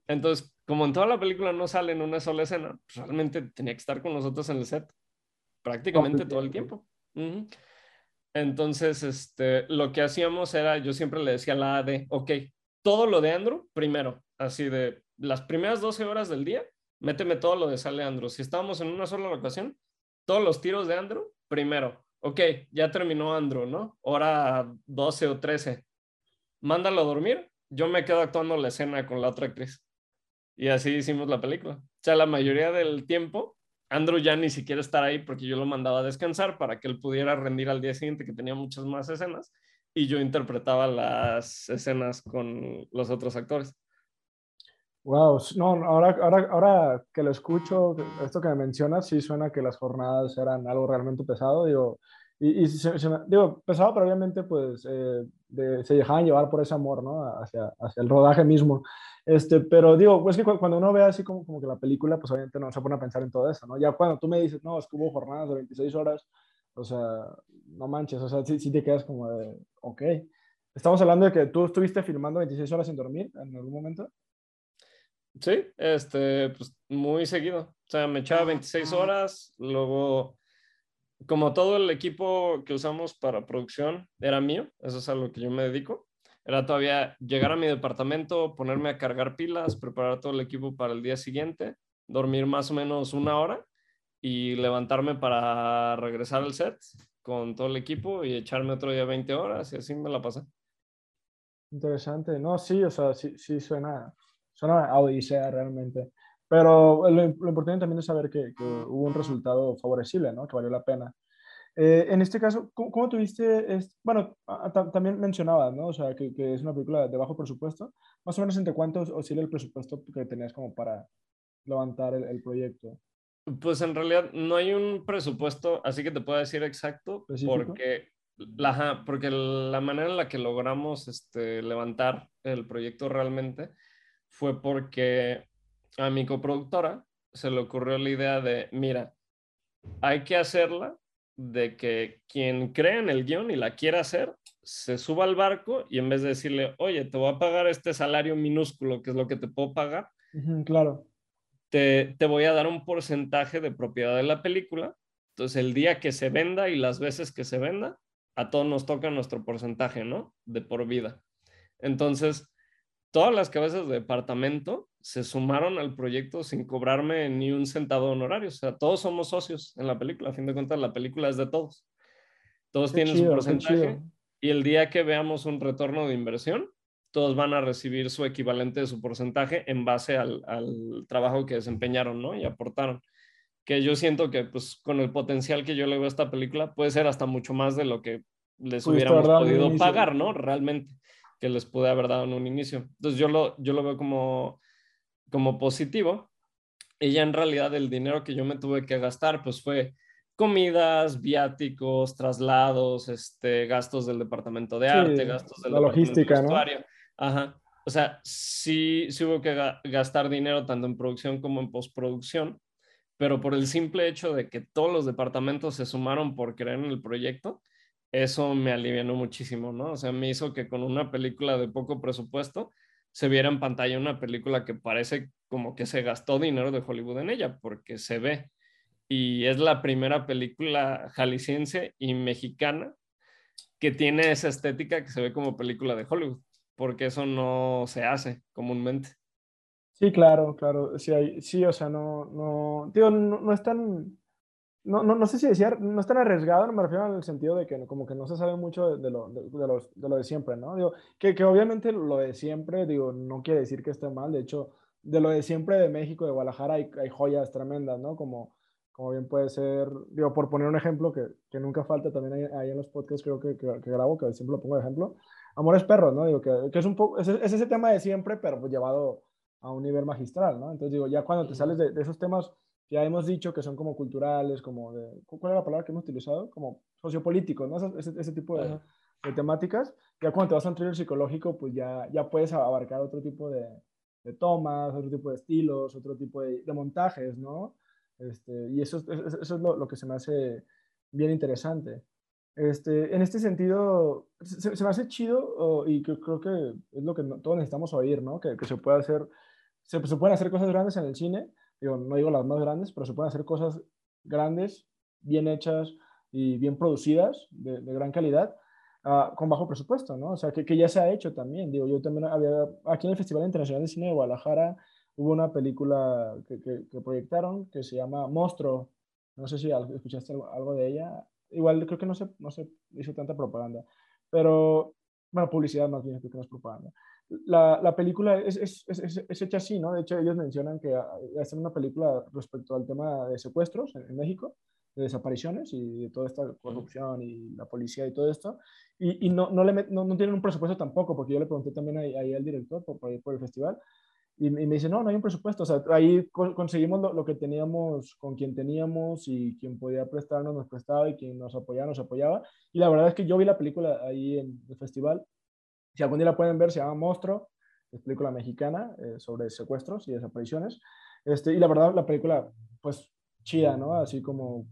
Entonces, como en toda la película no sale en una sola escena, pues, realmente tenía que estar con nosotros en el set prácticamente todo el tiempo. Entonces, este, lo que hacíamos era, yo siempre le decía a la AD, ok, todo lo de Andrew primero, así de las primeras 12 horas del día, méteme todo lo de Sale Andrew. Si estábamos en una sola locación, todos los tiros de Andrew primero. Ok, ya terminó Andrew, ¿no? Hora 12 o 13. Mándalo a dormir, yo me quedo actuando la escena con la otra actriz. Y así hicimos la película. O sea, la mayoría del tiempo Andrew ya ni siquiera estar ahí porque yo lo mandaba a descansar para que él pudiera rendir al día siguiente, que tenía muchas más escenas, y yo interpretaba las escenas con los otros actores. Wow, no, ahora, ahora, ahora que lo escucho, esto que me mencionas, sí suena que las jornadas eran algo realmente pesado, digo, y, digo, pesado, pero obviamente pues eh, se dejaban llevar por ese amor, ¿no? Hacia, hacia el rodaje mismo. Este, pero digo, pues que cuando uno ve así como, como que la película, pues obviamente no se pone a pensar en todo eso, ¿no? Ya cuando tú me dices, no, es que hubo jornadas de 26 horas, o sea, no manches, o sea, sí, te quedas como de, ok. Estamos hablando de que tú estuviste filmando 26 horas sin dormir en algún momento. Sí, este, pues muy seguido. O sea, me echaba 26 horas, luego, como todo el equipo que usamos para producción era mío, eso es a lo que yo me dedico, era todavía llegar a mi departamento, ponerme a cargar pilas, preparar todo el equipo para el día siguiente, dormir más o menos una hora y levantarme para regresar al set con todo el equipo y echarme otro día 20 horas y así me la pasé. Interesante, no, sí, o sea, sí, sí suena, suena a odisea realmente. Pero lo, importante también es saber que, que, hubo un resultado favorecible, ¿no? Que valió la pena. Eh, en este caso, ¿cómo, tuviste? bueno, también mencionabas, ¿no? O sea, que, que, es una película de bajo presupuesto. Más o menos, ¿entre cuántos oscila el presupuesto que tenías como para levantar el, proyecto? Pues en realidad no hay un presupuesto, así que te puedo decir exacto, porque la, porque la manera en la que logramos este, levantar el proyecto realmente fue porque a mi coproductora se le ocurrió la idea de, mira, hay que hacerla de que quien cree en el guion y la quiera hacer, se suba al barco y en vez de decirle, oye, te voy a pagar este salario minúsculo, que es lo que te puedo pagar, claro. Te, te, voy a dar un porcentaje de propiedad de la película. Entonces, el día que se venda y las veces que se venda, a todos nos toca nuestro porcentaje, ¿no? De por vida. Entonces, todas las cabezas de departamento se sumaron al proyecto sin cobrarme ni un centavo honorario. O sea, todos somos socios en la película. A fin de cuentas, la película es de todos. Todos tienen su porcentaje. Y el día que veamos un retorno de inversión, todos van a recibir su equivalente de su porcentaje en base al, trabajo que desempeñaron, ¿no? Y aportaron. Que yo siento que, pues, con el potencial que yo le veo a esta película, puede ser hasta mucho más de lo que les hubiéramos podido pagar, ¿no? Realmente que les pude haber dado en un inicio. Entonces yo lo, yo lo veo como, como positivo. Y ya en realidad el dinero que yo me tuve que gastar, pues fue comidas, viáticos, traslados, este, gastos del departamento de arte, gastos de la logística, ¿no? Ajá. O sea, sí, sí hubo que gastar dinero tanto en producción como en postproducción, pero por el simple hecho de que todos los departamentos se sumaron por creer en el proyecto, eso me alivianó muchísimo, ¿no? O sea, me hizo que con una película de poco presupuesto se viera en pantalla una película que parece como que se gastó dinero de Hollywood en ella, porque se ve. Y es la primera película jalisciense y mexicana que tiene esa estética que se ve como película de Hollywood, porque eso no se hace comúnmente. Sí, claro, claro. Sí, hay, sí o sea, no, no, no, no es tan no, no, no, sé si decir, no es tan arriesgado, me refiero en el sentido de que como que no se sabe mucho de, lo, de, los, de lo de siempre, ¿no? Digo, que, que, obviamente lo de siempre, digo, no quiere decir que esté mal, de hecho, de lo de siempre de México, de Guadalajara, hay, hay joyas tremendas, ¿no? Como, como bien puede ser, digo, por poner un ejemplo que, que nunca falta también ahí, en los podcasts, creo que, que, grabo, que siempre lo pongo de ejemplo, Amores Perros, ¿no? Digo, que, que es un poco, es, es, ese tema de siempre, pero pues llevado a un nivel magistral, ¿no? Entonces digo, ya cuando te sales de, de esos temas ya hemos dicho que son como culturales, como de, ¿cuál es la palabra que hemos utilizado? Como sociopolíticos, ¿no? Ese, ese tipo de, de, temáticas. Ya cuando te vas a un thriller psicológico, pues ya, ya puedes abarcar otro tipo de, de tomas, otro tipo de estilos, otro tipo de, de montajes, ¿no? Este, y eso, eso, es lo, lo, que se me hace bien interesante. Este, en este sentido, se, se me hace chido y que, creo que es lo que todos necesitamos oír, ¿no? Que, que se puede hacer, se, se pueden hacer cosas grandes en el cine, no digo las más grandes, pero se pueden hacer cosas grandes, bien hechas y bien producidas, de, gran calidad, uh, con bajo presupuesto, ¿no? O sea, que, que, ya se ha hecho también. Digo, yo también había, aquí en el Festival Internacional de Cine de Guadalajara, hubo una película que, que, proyectaron que se llama Monstruo. No sé si escuchaste algo, de ella. Igual creo que no se, no se hizo tanta propaganda, pero, bueno, publicidad más bien, que no propaganda la, la película es, es, es, es, hecha así, ¿no? De hecho, ellos mencionan que ah, hacen una película respecto al tema de secuestros en, México, de desapariciones y de toda esta corrupción y la policía y todo esto. Y, y no, no, le no, no, tienen un presupuesto tampoco, porque yo le pregunté también ahí, ahí al director por, por, el festival. Y, me dice, no, no hay un presupuesto. O sea, ahí conseguimos lo, lo, que teníamos con quien teníamos y quien podía prestarnos nos prestaba y quien nos apoyaba nos apoyaba. Y la verdad es que yo vi la película ahí en el festival si algún día la pueden ver, se llama Monstruo, es película mexicana eh, sobre secuestros y desapariciones. Este, y la verdad, la película, pues chida, ¿no? Así como,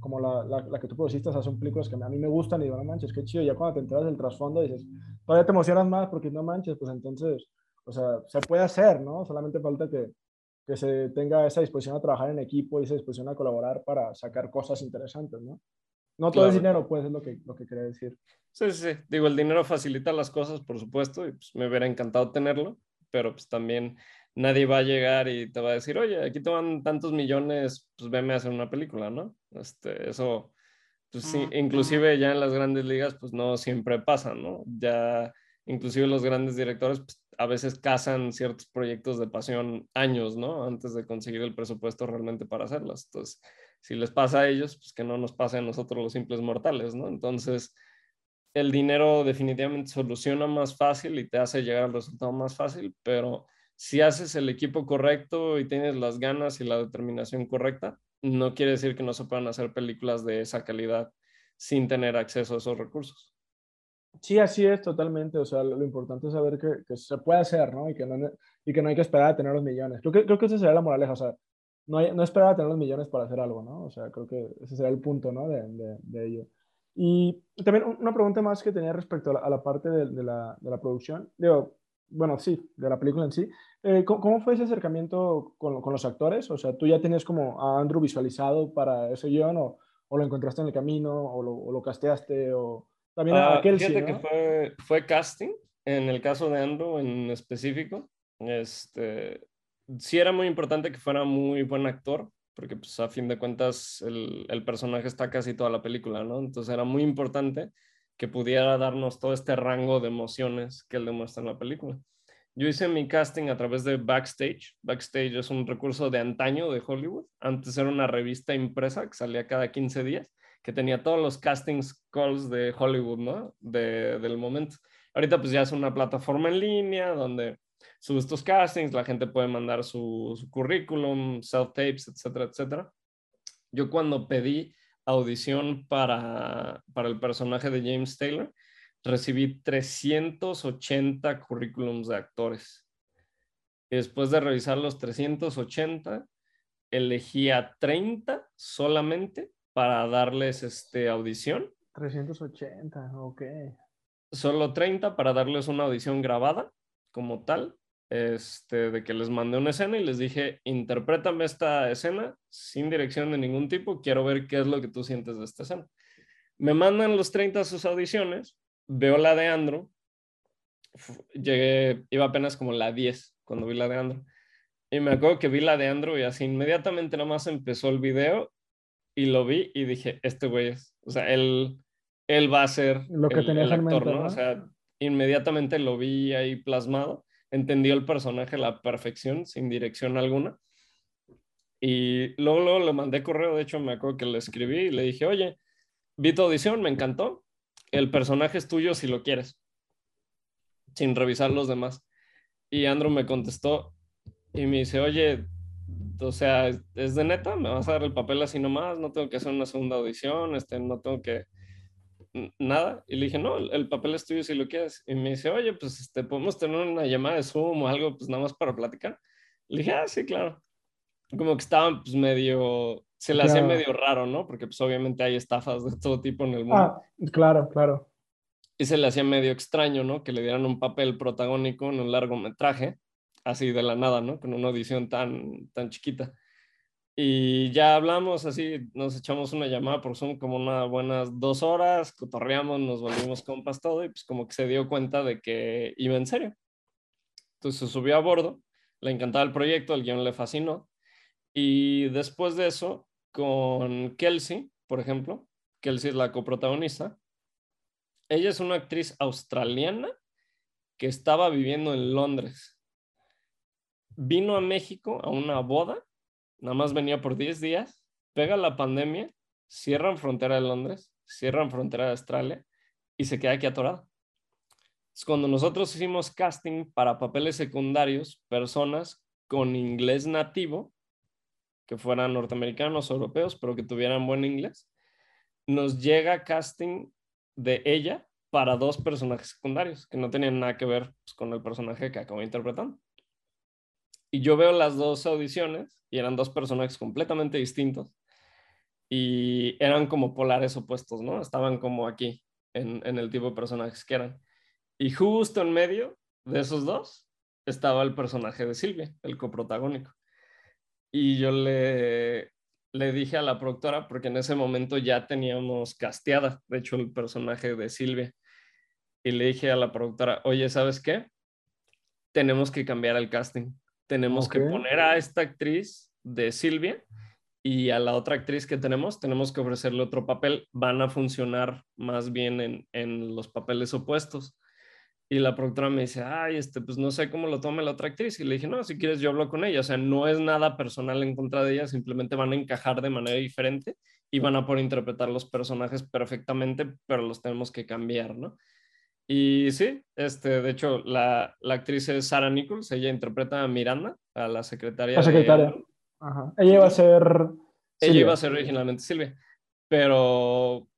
como la, la, que tú produciste, o sea, son películas que a mí me gustan y digo, no manches, qué chido. Ya cuando te enteras del trasfondo dices, todavía te emocionas más porque no manches, pues entonces, o sea, se puede hacer, ¿no? Solamente falta que, que se tenga esa disposición a trabajar en equipo y esa disposición a colaborar para sacar cosas interesantes, ¿no? No todo es dinero, pues es lo que, lo que quería decir. Sí, sí, digo, el dinero facilita las cosas, por supuesto, y pues me hubiera encantado tenerlo, pero pues también nadie va a llegar y te va a decir, oye, aquí te van tantos millones, pues veme a hacer una película, ¿no? Este, eso, pues sí, inclusive ya en las grandes ligas, pues no siempre pasa, ¿no? Ya, inclusive los grandes directores, pues a veces cazan ciertos proyectos de pasión años, ¿no? Antes de conseguir el presupuesto realmente para hacerlas. Entonces, si les pasa a ellos, pues que no nos pase a nosotros los simples mortales, ¿no? Entonces, el dinero definitivamente soluciona más fácil y te hace llegar al resultado más fácil, pero si haces el equipo correcto y tienes las ganas y la determinación correcta, no quiere decir que no se puedan hacer películas de esa calidad sin tener acceso a esos recursos. Sí, así es totalmente. O sea, lo, importante es saber que, que, se puede hacer, ¿no? Y que no, y que no hay que esperar a tener los millones. Creo que, creo que esa sería la moraleja. O sea, no, hay, no esperar a tener los millones para hacer algo, ¿no? O sea, creo que ese sería el punto, ¿no? De, de, de ello. Y también una pregunta más que tenía respecto a la, parte de, de, la, de, la, producción. Digo, bueno, sí, de la película en sí. Eh, ¿cómo, fue ese acercamiento con, con, los actores? O sea, ¿tú ya tenías como a Andrew visualizado para ese guion o, o lo encontraste en el camino o lo, o lo casteaste o también a aquel ah, Fíjate que fue, fue casting, en el caso de Andrew en específico. Este, sí era muy importante que fuera muy buen actor, porque pues a fin de cuentas el, el, personaje está casi toda la película, ¿no? Entonces era muy importante que pudiera darnos todo este rango de emociones que él demuestra en la película. Yo hice mi casting a través de Backstage. Backstage es un recurso de antaño de Hollywood. Antes era una revista impresa que salía cada 15 días, que tenía todos los castings calls de Hollywood, ¿no? De, del momento. Ahorita pues ya es una plataforma en línea donde subes tus castings, la gente puede mandar su, currículum, self-tapes, etcétera, etcétera. Yo cuando pedí audición para, para el personaje de James Taylor, recibí 380 currículums de actores. Y después de revisar los 380, elegí a 30 solamente para darles este, audición. 380, ok. Solo 30 para darles una audición grabada como tal este, de que les mandé una escena y les dije, interprétame esta escena sin dirección de ningún tipo, quiero ver qué es lo que tú sientes de esta escena. Me mandan los 30 sus audiciones, veo la de Andrew, llegué, iba apenas como la 10 cuando vi la de Andrew, y me acuerdo que vi la de Andrew y así inmediatamente nada más empezó el video y lo vi y dije, este güey es, o sea, él, él va a ser Lo que el, el en actor, mente, ¿no? ¿no? O sea, inmediatamente lo vi ahí plasmado, entendió el personaje a la perfección, sin dirección alguna. Y luego, luego le mandé correo, de hecho me acuerdo que le escribí y le dije, oye, vi tu audición, me encantó, el personaje es tuyo si lo quieres, sin revisar los demás. Y Andrew me contestó y me dice, oye, o sea, ¿es- ¿es de neta? ¿Me vas a dar el papel así nomás? No tengo que hacer una segunda audición, este, no tengo que nada. Y le dije, no, el, el papel es tuyo si lo quieres. Y me dice, oye, pues este, podemos tener una llamada de Zoom o algo, pues nada más para platicar. Le dije, ah, sí, claro. Como que estaban pues medio, se le hacía medio raro, ¿no? Porque pues obviamente hay estafas de todo tipo en el mundo. Ah, claro, claro. Y se le hacía medio extraño, ¿no? Que le dieran un papel protagónico en un largometraje, así de la nada, ¿no? Con una audición tan, tan chiquita. Y ya hablamos así, nos echamos una llamada por Zoom como unas buenas dos horas, cotorreamos, nos volvimos compas todo y pues como que se dio cuenta de que iba en serio. Entonces se subió a bordo, le encantaba el proyecto, el guion le fascinó. Y después de eso, con Kelsey, por ejemplo, Kelsey es la coprotagonista, ella es una actriz australiana que estaba viviendo en Londres. Vino a México a una boda, nada más venía por 10 días, pega la pandemia, cierran frontera de Londres, cierran frontera de Australia y se queda aquí atorada. Es cuando nosotros hicimos casting para papeles secundarios, personas con inglés nativo, que fueran norteamericanos europeos, pero que tuvieran buen inglés, nos llega casting de ella para dos personajes secundarios que no tenían nada que ver pues, con el personaje que acabo interpretando. Y yo veo las dos audiciones y eran dos personajes completamente distintos y eran como polares opuestos, ¿no? Estaban como aquí en, en el tipo de personajes que eran. Y justo en medio de esos dos estaba el personaje de Silvia, el coprotagónico. Y yo le, le dije a la productora, porque en ese momento ya teníamos casteada, de hecho, el personaje de Silvia. Y le dije a la productora, oye, ¿sabes qué? Tenemos que cambiar el casting. Tenemos que poner a esta actriz de Silvia y a la otra actriz que tenemos, tenemos que ofrecerle otro papel. Van a funcionar más bien en, en los papeles opuestos. Y la productora me dice, ay, este, pues no sé cómo lo tome la otra actriz. Y le dije, no, si quieres yo hablo con ella. O sea, no es nada personal en contra de ella, simplemente van a encajar de manera diferente y van a poder interpretar los personajes perfectamente, pero los tenemos que cambiar, ¿no? Y sí, este, de hecho, la, la actriz es Sarah Nichols, ella interpreta a Miranda, a la secretaria. La secretaria. Ajá. Ella iba a ser. Ella Silvia. iba a ser originalmente Silvia, pero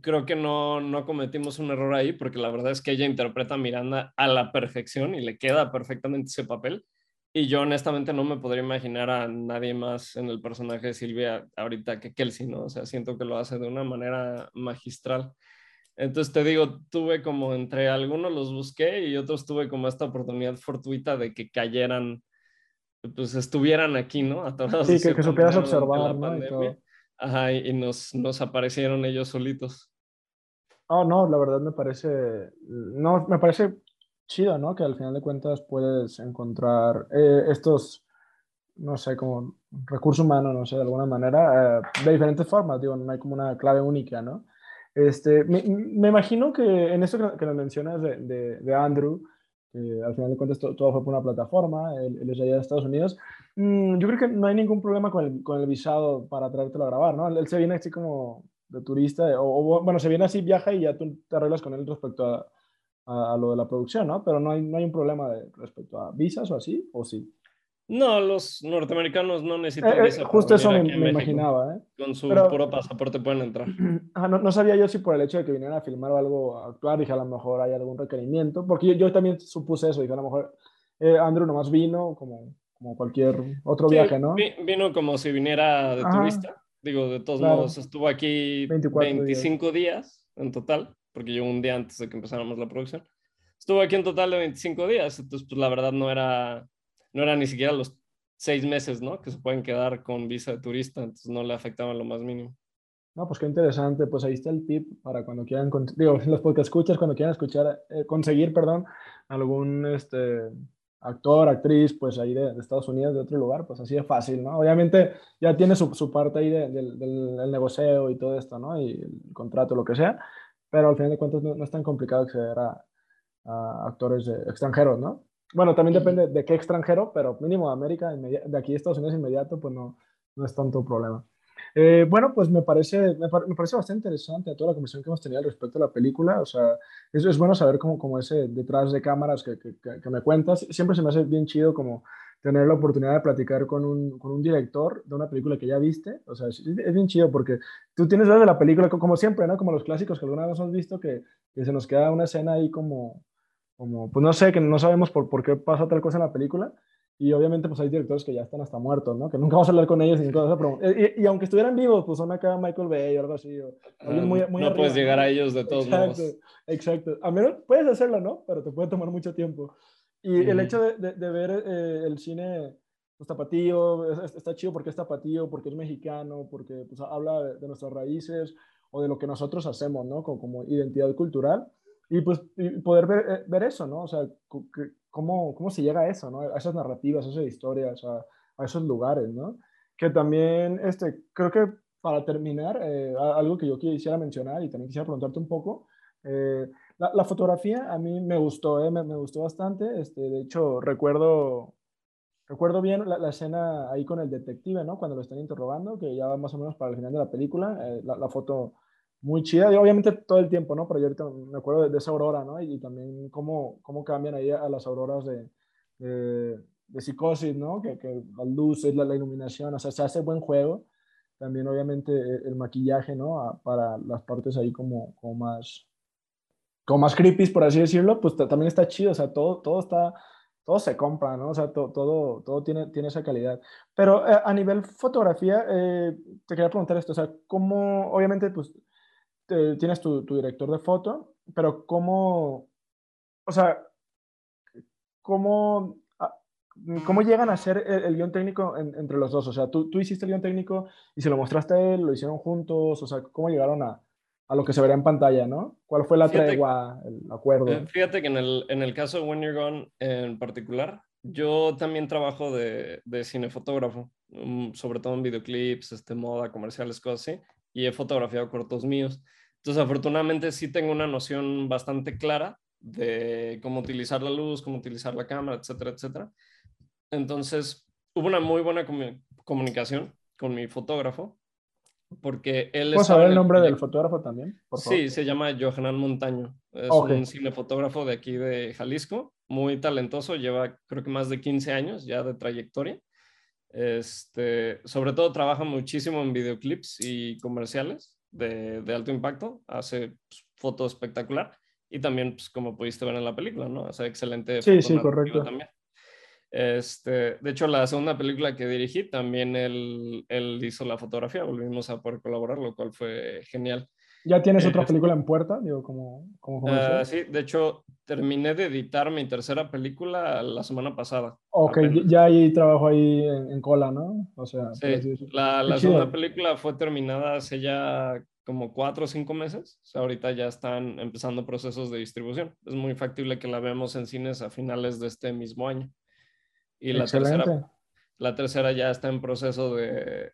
creo que no, no cometimos un error ahí porque la verdad es que ella interpreta a Miranda a la perfección y le queda perfectamente ese papel. Y yo honestamente no me podría imaginar a nadie más en el personaje de Silvia ahorita que Kelsey, ¿no? O sea, siento que lo hace de una manera magistral. Entonces te digo, tuve como entre algunos los busqué y otros tuve como esta oportunidad fortuita de que cayeran, pues estuvieran aquí, ¿no? Atorados Sí, que, que supieras observar, ¿no? Y todo. Ajá, y, y nos, nos aparecieron ellos solitos. Oh, no, la verdad me parece. No, me parece chido, ¿no? Que al final de cuentas puedes encontrar eh, estos, no sé, como recurso humano, no sé, de alguna manera, eh, de diferentes formas, digo, no hay como una clave única, ¿no? Este, me, me imagino que en esto que, que nos mencionas de, de, de Andrew, que al final de cuentas to- todo fue por una plataforma, él, él es allá de Estados Unidos, mm, yo creo que no hay ningún problema con el, con el visado para traértelo a grabar, ¿no? Él, él se viene así como de turista, o, o, bueno, se viene así, viaja y ya tú te arreglas con él respecto a, a, a lo de la producción, ¿no? Pero no hay, no hay un problema de, respecto a visas o así, o sí. No, los norteamericanos no necesitan Eh, eh, justo eso me, me imaginaba, ¿eh? Con su Pero- puro pasaporte pueden entrar. [clears throat] Ah, no, no sabía yo si por el hecho de que vinieran a filmar o algo, a actuar, dije a lo mejor hay algún requerimiento, porque yo, yo también supuse eso, dije a lo mejor eh, Andrew nomás vino como, como cualquier otro Sí, viaje, ¿no? vi- vino como si viniera de Ajá. turista. Digo, de todos Claro. modos, estuvo aquí 24 días. 25 días. en total, porque llegó un día antes de que empezáramos la producción. Estuvo aquí en total de 25 días, entonces pues la verdad no era, no era ni siquiera los seis meses, ¿no? Que se pueden quedar con visa de turista, entonces no le afectaban lo más mínimo. No, pues qué interesante. Pues ahí está el tip para cuando quieran, digo, [laughs] los podcast escuchas, cuando quieran escuchar, eh, conseguir, perdón, algún, este, actor, actriz, pues ahí de, Estados Unidos, de otro lugar, pues así es fácil, ¿no? Obviamente ya tiene su, su parte ahí del, del negocio y todo esto, ¿no? Y el contrato, lo que sea, pero al final de cuentas no, es tan complicado acceder a, a actores extranjeros, ¿no? Bueno, también depende de qué extranjero, pero mínimo de América, de aquí a Estados Unidos inmediato, pues no, no es tanto problema. Eh, bueno, pues me parece, me, parece bastante interesante toda la conversación que hemos tenido al respecto de la película. O sea, es, es bueno saber cómo, cómo ese detrás de cámaras que, que, que, me cuentas. Siempre se me hace bien chido como tener la oportunidad de platicar con un, con un director de una película que ya viste. O sea, es, es bien chido porque tú tienes de la película, como siempre, ¿no? Como los clásicos que alguna vez hemos visto, que, que se nos queda una escena ahí como, como, pues no sé, que no sabemos por, por qué pasa tal cosa en la película. Y obviamente pues hay directores que ya están hasta muertos, ¿no? Que nunca vamos a hablar con ellos y, y, y, aunque estuvieran vivos, pues son acá Michael Bay o algo así. O, muy, muy no puedes llegar a ellos de todos exacto, modos. Exacto. A menos puedes hacerlo, ¿no? Pero te puede tomar mucho tiempo. Y el hecho de, de, ver eh, el cine pues, tapatío, está chido porque es tapatío, porque es mexicano, porque pues, habla de, nuestras raíces o de lo que nosotros hacemos, ¿no? Como, como identidad cultural. Y pues poder ver, eh, ver, eso, ¿no? O sea, cómo, cómo se llega a eso, ¿no? A esas narrativas, a esas historias, a, a esos lugares, ¿no? Que también, este, creo que para terminar, eh, algo que yo quisiera mencionar y también quisiera preguntarte un poco, eh, la, la, fotografía a mí me gustó, me, me, gustó bastante, este, de hecho recuerdo, recuerdo bien la, la, escena ahí con el detective, ¿no? Cuando lo están interrogando, que ya va más o menos para el final de la película, la, la foto muy chida, y obviamente todo el tiempo, ¿no? Pero yo ahorita me acuerdo de, esa aurora, ¿no? Y, también cómo, cómo cambian ahí a, las auroras de, de, psicosis, ¿no? Que, que las luces, la, la, iluminación, o sea, se hace buen juego. También obviamente e, el, maquillaje, ¿no? para las partes ahí como, como más, como más creepy, por así decirlo, pues también está chido, o sea, todo, todo está, todo se compra, ¿no? O sea, todo, todo tiene, tiene esa calidad. Pero eh, a nivel fotografía, eh, te quería preguntar esto, o sea, ¿cómo, obviamente, pues tienes tu, director de foto, pero ¿cómo, o sea, cómo, ah, cómo llegan a ser el, guion técnico entre los dos? O sea, ¿tú, tú hiciste el guion técnico y se lo mostraste a él, lo hicieron juntos, o sea, ¿cómo llegaron a, a lo que se verá en pantalla, ¿no? ¿Cuál fue la tregua, el acuerdo? Eh, fíjate que en el, en el caso de When You're Gone en particular, yo también trabajo de, de cinefotógrafo, mm, sobre todo en videoclips, este, moda, comerciales, cosas así y he fotografiado cortos míos. Entonces, afortunadamente sí tengo una noción bastante clara de cómo utilizar la luz, cómo utilizar la cámara, etcétera, etcétera. Entonces, hubo una muy buena comunicación con mi fotógrafo, porque él... ¿Puedo saber el nombre del fotógrafo también? Sí, se llama Johanan Montaño. Es un cinefotógrafo de aquí de Jalisco, muy talentoso, lleva creo que más de 15 años ya de trayectoria. Este, sobre todo trabaja muchísimo en videoclips y comerciales de, de alto impacto, hace pues, foto espectacular y también, pues, como pudiste ver en la película, ¿no? Hace excelente sí, sí, correcto. también. Este, de hecho, la segunda película que dirigí, también él, él hizo la fotografía, volvimos a poder colaborar, lo cual fue genial. ¿Ya tienes otra película en puerta? Digo, como, como uh, sí, de hecho, terminé de editar mi tercera película la semana pasada. Ok, ya hay trabajo ahí en, cola, ¿no? O sea, sí, la, la segunda película fue terminada hace ya como cuatro o cinco meses. O sea, ahorita ya están empezando procesos de distribución. Es muy factible que la veamos en cines a finales de este mismo año. Y la tercera, la tercera ya está en proceso de,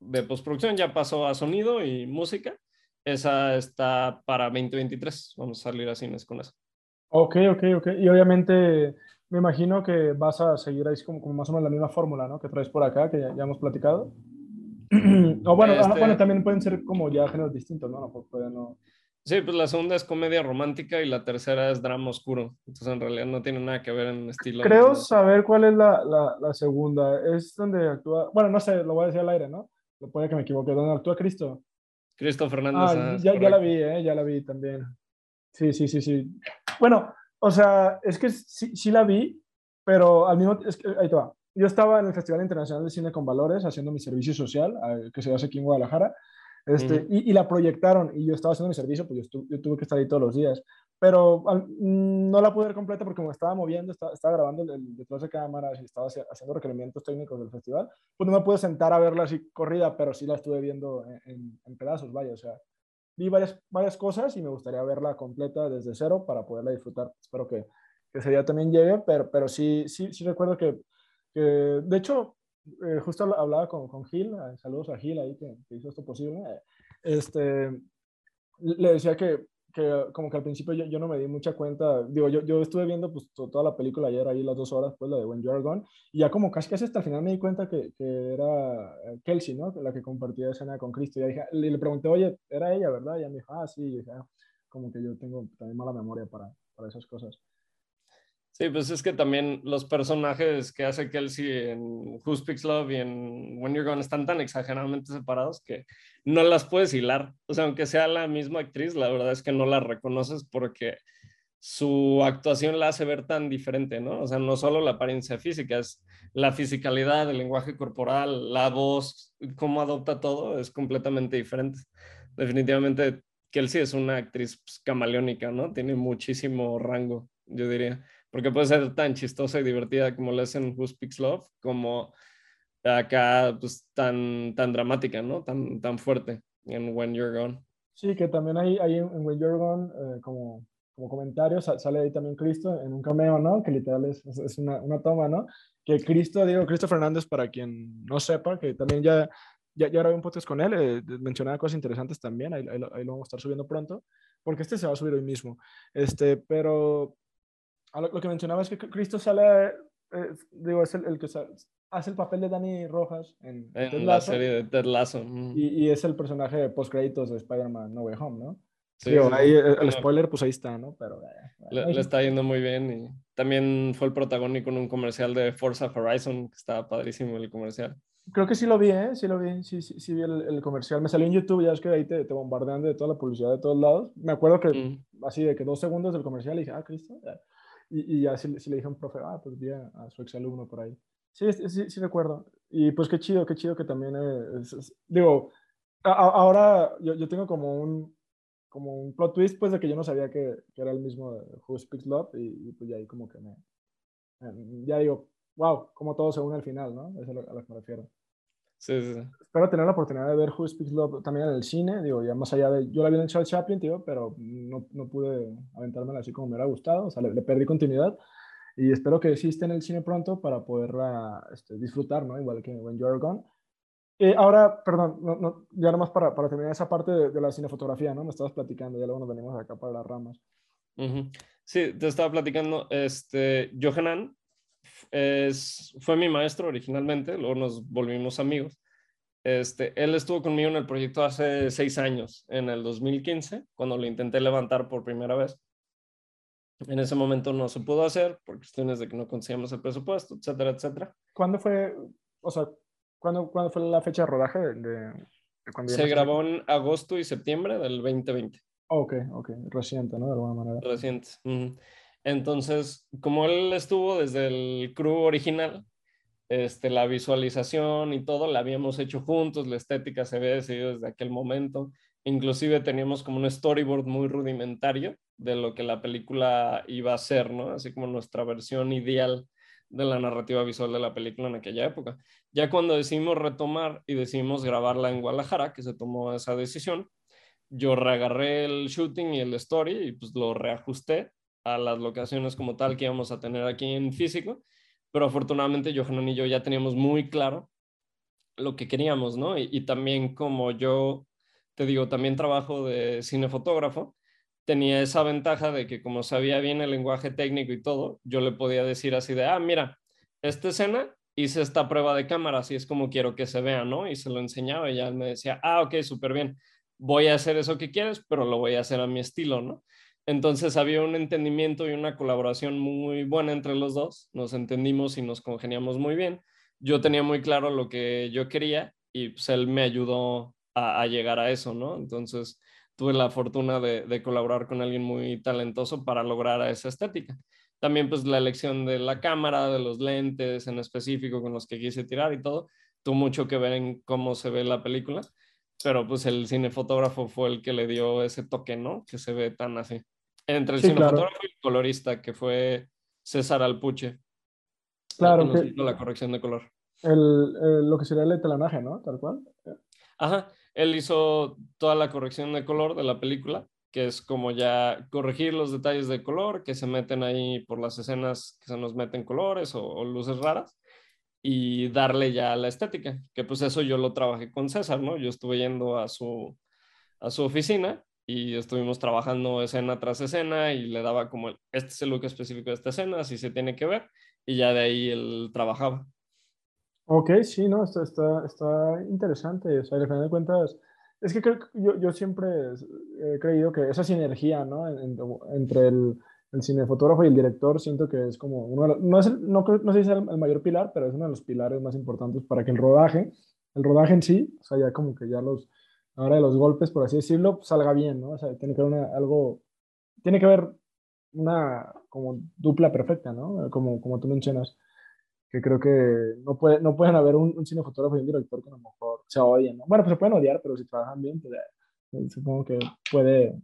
de postproducción, ya pasó a sonido y música esa está para 2023. Vamos a salir a cines con eso. Ok, ok, ok. Y obviamente me imagino que vas a seguir ahí como, como más o menos la misma fórmula, ¿no? Que traes por acá, que ya, hemos platicado. [clears throat] o bueno, ah, este bueno, también pueden ser como ya géneros distintos, ¿no? No, no... Sí, pues la segunda es comedia romántica y la tercera es drama oscuro. Entonces en realidad no tiene nada que ver en estilo. Creo saber cuál es la, la, la, segunda. Es donde actúa, bueno, no sé, lo voy a decir al aire, ¿no? Lo puede que me equivoque. ¿Dónde actúa Cristo? Cristo Fernández. Ah, ya, ya, la vi, ¿eh? ya la vi también. Sí, sí, sí, sí. Bueno, o sea, es que sí, sí la vi, pero al mismo es que, ahí te va. Yo estaba en el Festival Internacional de Cine con Valores haciendo mi servicio social, eh, que se hace aquí en Guadalajara, este, y, y, la proyectaron y yo estaba haciendo mi servicio, pues yo, yo, tuve que estar ahí todos los días. Pero mm, no la pude ver completa porque me estaba moviendo, estaba, estaba grabando el, detrás de cámaras y estaba haciendo requerimientos técnicos del festival. Pues no me pude sentar a verla así corrida, pero sí la estuve viendo en, en, pedazos, vaya. O sea, vi varias, varias cosas y me gustaría verla completa desde cero para poderla disfrutar. Espero que, que sería también llegue, pero, pero sí, sí, sí recuerdo que, que de hecho, eh, justo hablaba con, con Gil, eh, saludos a Gil ahí que, que hizo esto posible, este, le decía que, que como que al principio yo, yo, no me di mucha cuenta, digo, yo, yo estuve viendo pues toda la película ayer ahí las dos horas, pues la de When You're Gone, y ya como casi casi hasta el final me di cuenta que, que era Kelsey, ¿no? La que compartía escena con Cristo, y dije, le, pregunté, oye, era ella, ¿verdad? Y ella me dijo, ah, sí, y dije, ah, como que yo tengo también mala memoria para, para esas cosas. Sí, pues es que también los personajes que hace Kelsey en Who Speaks Love y en When You're Gone están tan exageradamente separados que no las puedes hilar. O sea, aunque sea la misma actriz, la verdad es que no la reconoces porque su actuación la hace ver tan diferente, ¿no? O sea, no solo la apariencia física, es la fisicalidad, el lenguaje corporal, la voz, cómo adopta todo, es completamente diferente. Definitivamente, Kelsey es una actriz pues, camaleónica, ¿no? Tiene muchísimo rango, yo diría porque puede ser tan chistosa y divertida como lo es en Who Speaks Love, como acá pues tan, tan dramática, ¿no? Tan, tan fuerte en When You're Gone. Sí, que también hay, hay en When You're Gone, eh, como, como comentario, sale ahí también Cristo en un cameo, ¿no? Que literal es, es una, una, toma, ¿no? Que Cristo, digo, Cristo Fernández, para quien no sepa, que también ya, ya, ya grabé un podcast con él, eh, mencionaba cosas interesantes también, ahí, ahí, ahí, lo, vamos a estar subiendo pronto, porque este se va a subir hoy mismo. Este, pero lo, que mencionaba es que Cristo sale, eh, digo, es el, el que hace el papel de Danny Rojas en, en la serie de Ted Lasso. Y, y, es el personaje de post-créditos de Spider-Man No Way Home, ¿no? Sí, digo, sí, ahí, el, el, spoiler, pues ahí está, ¿no? Pero. Eh, le, le, está yendo muy bien y también fue el protagónico en un comercial de Forza Horizon, que estaba padrísimo el comercial. Creo que sí lo vi, ¿eh? Sí lo vi, sí, sí, sí vi el, el, comercial. Me salió en YouTube, ya es que ahí te, te, bombardean de toda la publicidad de todos lados. Me acuerdo que mm. así de que dos segundos del comercial y dije, ah, Cristo. Y, y ya si, si, le dije a un profe, ah, pues vi a, a su exalumno por ahí. Sí, sí, sí recuerdo. Y pues qué chido, qué chido que también es, es digo, a, ahora yo, yo, tengo como un, como un plot twist, pues de que yo no sabía que, que era el mismo de Who Speaks Love y, y, pues ya ahí como que me, ya digo, wow, como todo se une al final, ¿no? Eso es a lo que me refiero. Sí, sí, Espero tener la oportunidad de ver Who Speaks Love también en el cine, digo, ya más allá de, yo la vi en Charles Chaplin, tío, pero no, no pude aventármela así como me hubiera gustado, o sea, le, le, perdí continuidad y espero que esté en el cine pronto para poderla este, disfrutar, ¿no? Igual que When You're Gone. Eh, ahora, perdón, no, no, ya nomás para, para terminar esa parte de, de, la cinefotografía, ¿no? Me estabas platicando, ya luego nos venimos acá para las ramas. Uh -huh. Sí, te estaba platicando, este, Johanan es, fue mi maestro originalmente, luego nos volvimos amigos. Este, él estuvo conmigo en el proyecto hace seis años, en el 2015, cuando lo intenté levantar por primera vez. En ese momento no se pudo hacer por cuestiones de que no conseguíamos el presupuesto, etcétera, etcétera. ¿Cuándo fue, o sea, cuándo, ¿cuándo fue la fecha de rodaje? De, se grabó en agosto y septiembre del 2020. Ok, ok, reciente, ¿no? De alguna manera. Reciente. Uh -huh. Entonces, como él estuvo desde el crew original, este, la visualización y todo la habíamos hecho juntos, la estética se había decidido desde aquel momento. Inclusive teníamos como un storyboard muy rudimentario de lo que la película iba a ser, ¿no? Así como nuestra versión ideal de la narrativa visual de la película en aquella época. Ya cuando decidimos retomar y decidimos grabarla en Guadalajara, que se tomó esa decisión, yo reagarré el shooting y el story y pues lo reajusté a las locaciones como tal que íbamos a tener aquí en físico, pero afortunadamente Johanan y yo ya teníamos muy claro lo que queríamos, ¿no? Y, también como yo, te digo, también trabajo de cinefotógrafo, tenía esa ventaja de que como sabía bien el lenguaje técnico y todo, yo le podía decir así de, ah, mira, esta escena hice esta prueba de cámara, así es como quiero que se vea, ¿no? Y se lo enseñaba y ya me decía, ah, ok, súper bien, voy a hacer eso que quieres, pero lo voy a hacer a mi estilo, ¿no? Entonces había un entendimiento y una colaboración muy buena entre los dos, nos entendimos y nos congeniamos muy bien. Yo tenía muy claro lo que yo quería y pues él me ayudó a, llegar a eso, ¿no? Entonces tuve la fortuna de, de, colaborar con alguien muy talentoso para lograr esa estética. También pues la elección de la cámara, de los lentes en específico con los que quise tirar y todo, tuvo mucho que ver en cómo se ve la película pero pues el cinefotógrafo fue el que le dio ese toque, ¿no? Que se ve tan así. Entre el sí, cinefotógrafo claro. y el colorista, que fue César Alpuche. Claro. Que la corrección de color. El, el, lo que sería el etalanaje, ¿no? Tal cual. Ajá. Él hizo toda la corrección de color de la película que es como ya corregir los detalles de color que se meten ahí por las escenas que se nos meten colores o, luces raras y darle ya la estética, que pues eso yo lo trabajé con César, ¿no? Yo estuve yendo a su, a su oficina y estuvimos trabajando escena tras escena y le daba como, este es el look específico de esta escena, así se tiene que ver, y ya de ahí él trabajaba. Ok, sí, no, está, está, está interesante, o sea, al final de cuentas es que creo, yo, yo siempre he creído que esa sinergia, ¿no? entre el, el cinefotógrafo y el director, siento que es como uno no, es no, no sé si es el, mayor pilar, pero es uno de los pilares más importantes para que el rodaje, el rodaje en sí, o sea, ya como que ya los, ahora de los golpes, por así decirlo, salga bien, ¿no? O sea, tiene que haber una, algo, tiene que haber una como dupla perfecta, ¿no? Como, como tú mencionas que creo que no, puede, no pueden haber un, un cinefotógrafo y un director que a lo mejor se odien, ¿no? Bueno, pues se pueden odiar, pero si trabajan bien, pues eh, supongo que puede...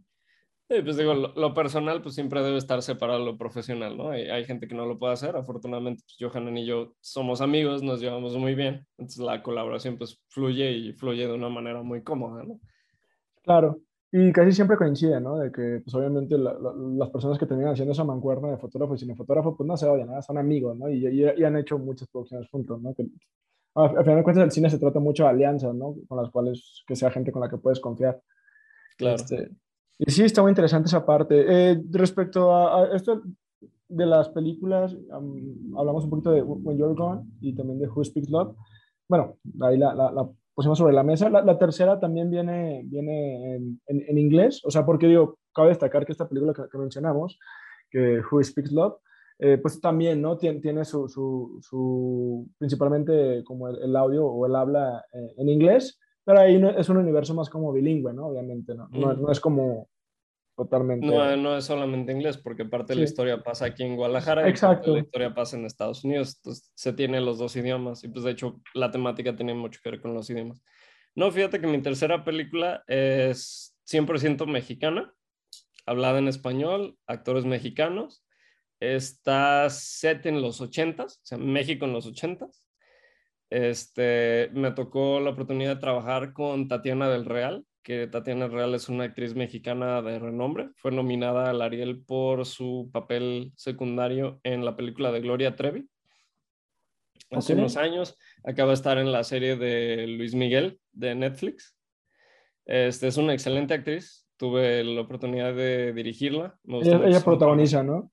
Sí, pues digo, lo, personal pues siempre debe estar separado de lo profesional, ¿no? Hay, hay, gente que no lo puede hacer, afortunadamente pues Johanan y yo somos amigos, nos llevamos muy bien, entonces la colaboración pues fluye y fluye de una manera muy cómoda, ¿no? Claro, y casi siempre coincide, ¿no? De que, pues obviamente, las personas que terminan haciendo esa mancuerna de fotógrafo y cinefotógrafo, pues no se odian, nada, son amigos, ¿no? Y, y, han hecho muchas producciones juntos, ¿no? Que, al final de cuentas, el cine se trata mucho de alianzas, ¿no? Con las cuales, que sea gente con la que puedes confiar. Claro. Este, y sí, está muy interesante esa parte. Eh, respecto a, esto de las películas, hablamos un poquito de When You're Gone y también de Who Speaks Love. Bueno, ahí la, la, la pusimos sobre la mesa. La, tercera también viene, viene en, en, inglés, o sea, porque digo, cabe destacar que esta película que, mencionamos, que Who Speaks Love, eh, pues también, ¿no? Tiene, tiene su, su, su, principalmente como el, audio o el habla eh, en inglés, pero ahí es un universo más como bilingüe, ¿no? Obviamente, ¿no? No, no es como totalmente. No, no es solamente inglés, porque parte de la historia pasa aquí en Guadalajara Exacto. y la historia pasa en Estados Unidos. Entonces se tiene los dos idiomas y pues de hecho la temática tiene mucho que ver con los idiomas. No, fíjate que mi tercera película es 100% mexicana, hablada en español, actores mexicanos. Está set en los 80s, o sea, México en los 80s. Este, me tocó la oportunidad de trabajar con Tatiana del Real, que Tatiana Real es una actriz mexicana de renombre. Fue nominada al Ariel por su papel secundario en la película de Gloria Trevi. Hace unos años acaba de estar en la serie de Luis Miguel de Netflix. Este, es una excelente actriz. Tuve la oportunidad de dirigirla. Ella, ella protagoniza, ¿no?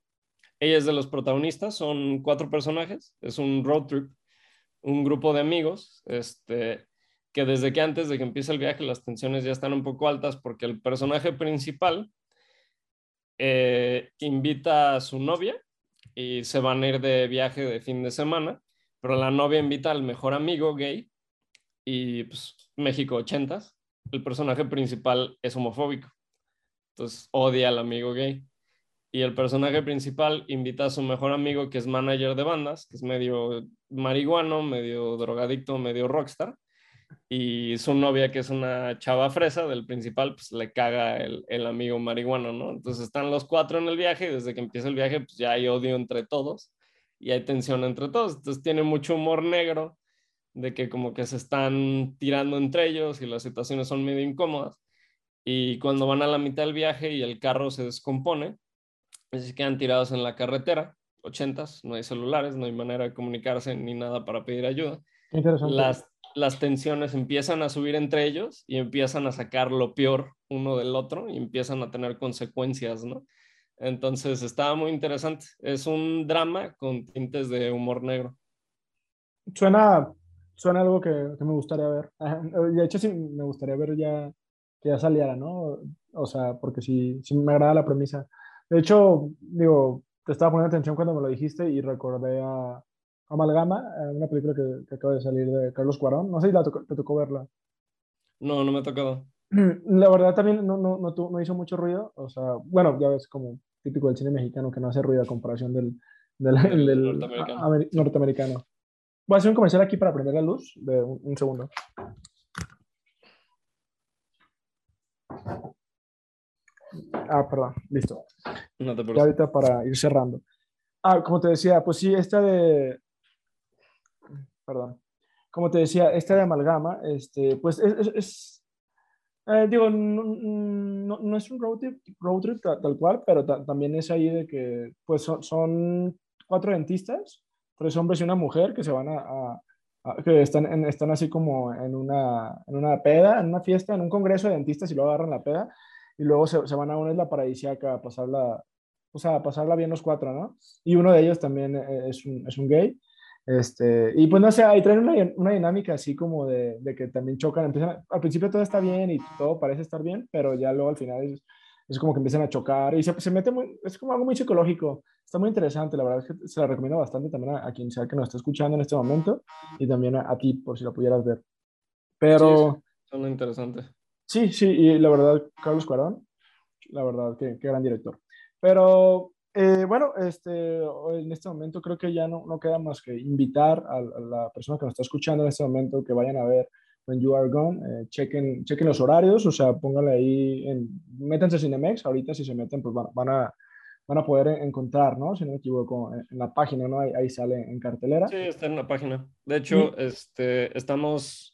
Ella es de los protagonistas. Son cuatro personajes. Es un road trip. Un grupo de amigos. Este, que desde que antes de que empiece el viaje las tensiones ya están un poco altas porque el personaje principal eh, invita a su novia y se van a ir de viaje de fin de semana, pero la novia invita al mejor amigo gay y pues México 80 el personaje principal es homofóbico, entonces odia al amigo gay. Y el personaje principal invita a su mejor amigo que es manager de bandas, que es medio marihuano, medio drogadicto, medio rockstar y su novia, que es una chava fresa del principal, pues le caga el, el, amigo marihuano, ¿no? Entonces están los cuatro en el viaje y desde que empieza el viaje, pues ya hay odio entre todos y hay tensión entre todos. Entonces tiene mucho humor negro de que como que se están tirando entre ellos y las situaciones son medio incómodas. Y cuando van a la mitad del viaje y el carro se descompone, pues se quedan tirados en la carretera, ochentas, no hay celulares, no hay manera de comunicarse ni nada para pedir ayuda. Interesante. Las las tensiones empiezan a subir entre ellos y empiezan a sacar lo peor uno del otro y empiezan a tener consecuencias, ¿no? Entonces estaba muy interesante. Es un drama con tintes de humor negro. Suena, suena algo que, me gustaría ver. De hecho, sí, me gustaría ver ya que ya saliera, ¿no? O sea, porque sí, sí me agrada la premisa. De hecho, digo, te estaba poniendo atención cuando me lo dijiste y recordé a, Amalgama, eh, una película que, que, acaba de salir de Carlos Cuarón. No sé si la te tocó verla. No, no me ha tocado. [clears throat] La verdad también no, no, no, no, hizo mucho ruido. O sea, bueno, ya ves como típico del cine mexicano que no hace ruido a comparación del, del, del norteamericano. norteamericano. Voy a hacer un comercial aquí para prender la luz. De un, segundo. Ah, perdón, listo. No te y ahorita para ir cerrando. Ah, como te decía, pues sí, esta de perdón, como te decía, esta de amalgama, este, pues es, Eh, digo, no, no, es un road trip, road trip tal, cual, pero también es ahí de que pues son, son, cuatro dentistas, tres hombres y una mujer que se van a, que están, están así como en una, en una peda, en una fiesta, en un congreso de dentistas y luego agarran la peda y luego se, se van a una isla paradisíaca a pasarla, o sea, a pasarla bien los cuatro, ¿no? Y uno de ellos también eh, es un, es un gay. Este, y pues no sé, ahí traen una, una dinámica así como de, de, que también chocan, empiezan, al principio todo está bien y todo parece estar bien, pero ya luego al final es, es como que empiezan a chocar y se, se, mete muy, es como algo muy psicológico, está muy interesante, la verdad es que se la recomiendo bastante también a, quien sea que nos esté escuchando en este momento y también a, ti por si la pudieras ver. Pero... Sí, muy interesante. Sí, sí, y la verdad, Carlos Cuarón, la verdad, qué, qué gran director. Pero eh, bueno, este, en este momento creo que ya no, no queda más que invitar a, la persona que nos está escuchando en este momento que vayan a ver When You Are Gone, eh, chequen, chequen los horarios, o sea, pónganle ahí, en, métanse Cinemex, ahorita si se meten, pues van, van, a, van a poder encontrar, ¿no? Si no me equivoco, en, la página, ¿no? Ahí, ahí, sale en cartelera. Sí, está en la página. De hecho, este, estamos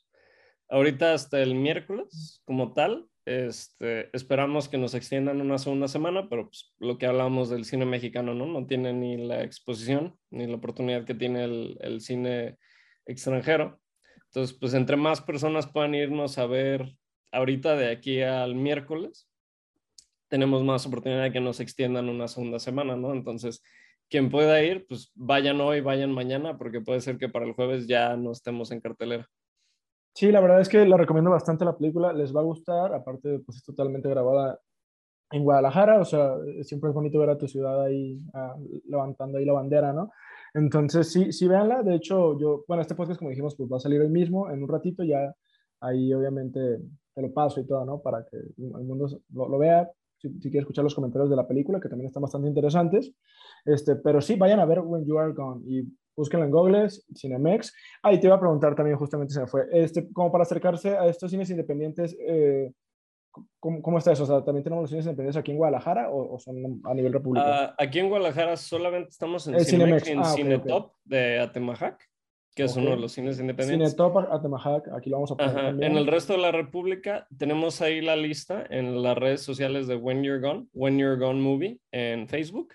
ahorita hasta el miércoles como tal, este, esperamos que nos extiendan una segunda semana, pero pues, lo que hablamos del cine mexicano, ¿no? No tiene ni la exposición ni la oportunidad que tiene el, el cine extranjero. Entonces, pues entre más personas puedan irnos a ver ahorita de aquí al miércoles, tenemos más oportunidad de que nos extiendan una segunda semana, ¿no? Entonces, quien pueda ir, pues vayan hoy, vayan mañana, porque puede ser que para el jueves ya no estemos en cartelera. Sí, la verdad es que la recomiendo bastante la película, les va a gustar, aparte pues es totalmente grabada en Guadalajara, o sea, siempre es bonito ver a tu ciudad ahí ah, levantando ahí la bandera, ¿no? Entonces, sí, sí, véanla, de hecho, yo, bueno, este podcast, como dijimos, pues va a salir hoy mismo, en un ratito, ya ahí obviamente te lo paso y todo, ¿no? Para que el mundo lo, vea, si, si quiere escuchar los comentarios de la película, que también están bastante interesantes, este, pero sí, vayan a ver When You Are Gone y búsquenlo en Google, Cinemex. Ah, y te iba a preguntar también, justamente se me fue, este, como para acercarse a estos cines independientes, eh, ¿cómo, ¿cómo, está eso? O sea, ¿también tenemos los cines independientes aquí en Guadalajara o, son a nivel república? Ah, aquí en Guadalajara solamente estamos en Cinemex, y en ah, Cinetop de Atemajac, que es uno de los cines independientes. Cinetop, Atemajac, aquí lo vamos a poner En el resto de la república tenemos ahí la lista en las redes sociales de When You're Gone, When You're Gone Movie en Facebook.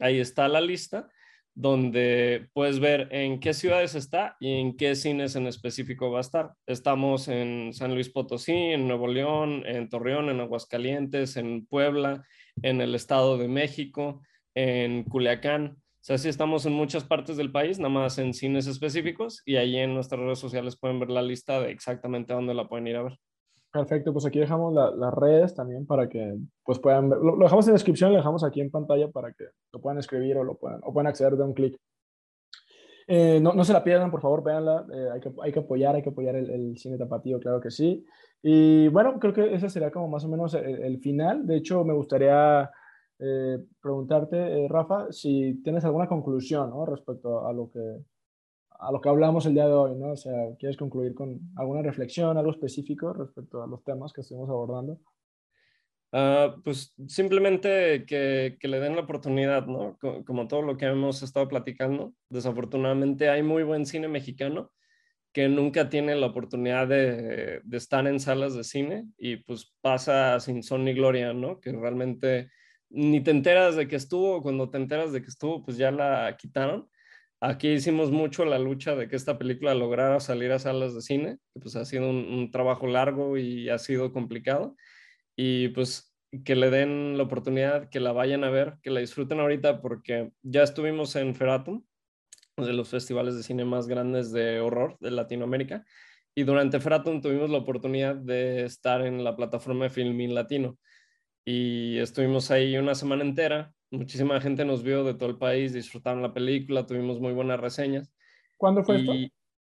Ahí está la lista donde puedes ver en qué ciudades está y en qué cines en específico va a estar. Estamos en San Luis Potosí, en Nuevo León, en Torreón, en Aguascalientes, en Puebla, en el Estado de México, en Culiacán. O sea, sí estamos en muchas partes del país, nada más en cines específicos y ahí en nuestras redes sociales pueden ver la lista de exactamente dónde la pueden ir a ver. Perfecto, pues aquí dejamos las redes también para que pues puedan ver. Lo, dejamos en descripción, lo dejamos aquí en pantalla para que lo puedan escribir o lo puedan, o puedan acceder de un clic. Eh, no, no, se la pierdan, por favor, véanla. Eh, hay, que, hay que apoyar, hay que apoyar el, cine tapatío, claro que sí. Y bueno, creo que ese sería como más o menos el, final. De hecho, me gustaría eh, preguntarte, Rafa, si tienes alguna conclusión ¿no? respecto a lo que a lo que hablamos el día de hoy, ¿no? O sea, ¿quieres concluir con alguna reflexión, algo específico respecto a los temas que estuvimos abordando? Uh, pues simplemente que, que, le den la oportunidad, ¿no? Como, todo lo que hemos estado platicando, desafortunadamente hay muy buen cine mexicano que nunca tiene la oportunidad de, de, estar en salas de cine y pues pasa sin son ni gloria, ¿no? Que realmente ni te enteras de que estuvo, cuando te enteras de que estuvo, pues ya la quitaron. Aquí hicimos mucho la lucha de que esta película lograra salir a salas de cine, que pues ha sido un, trabajo largo y ha sido complicado. Y pues que le den la oportunidad, que la vayan a ver, que la disfruten ahorita, porque ya estuvimos en Feratum, de los festivales de cine más grandes de horror de Latinoamérica, y durante Feratum tuvimos la oportunidad de estar en la plataforma de Filmin Latino. Y estuvimos ahí una semana entera Muchísima gente nos vio de todo el país, disfrutaron la película, tuvimos muy buenas reseñas. ¿Cuándo fue esto?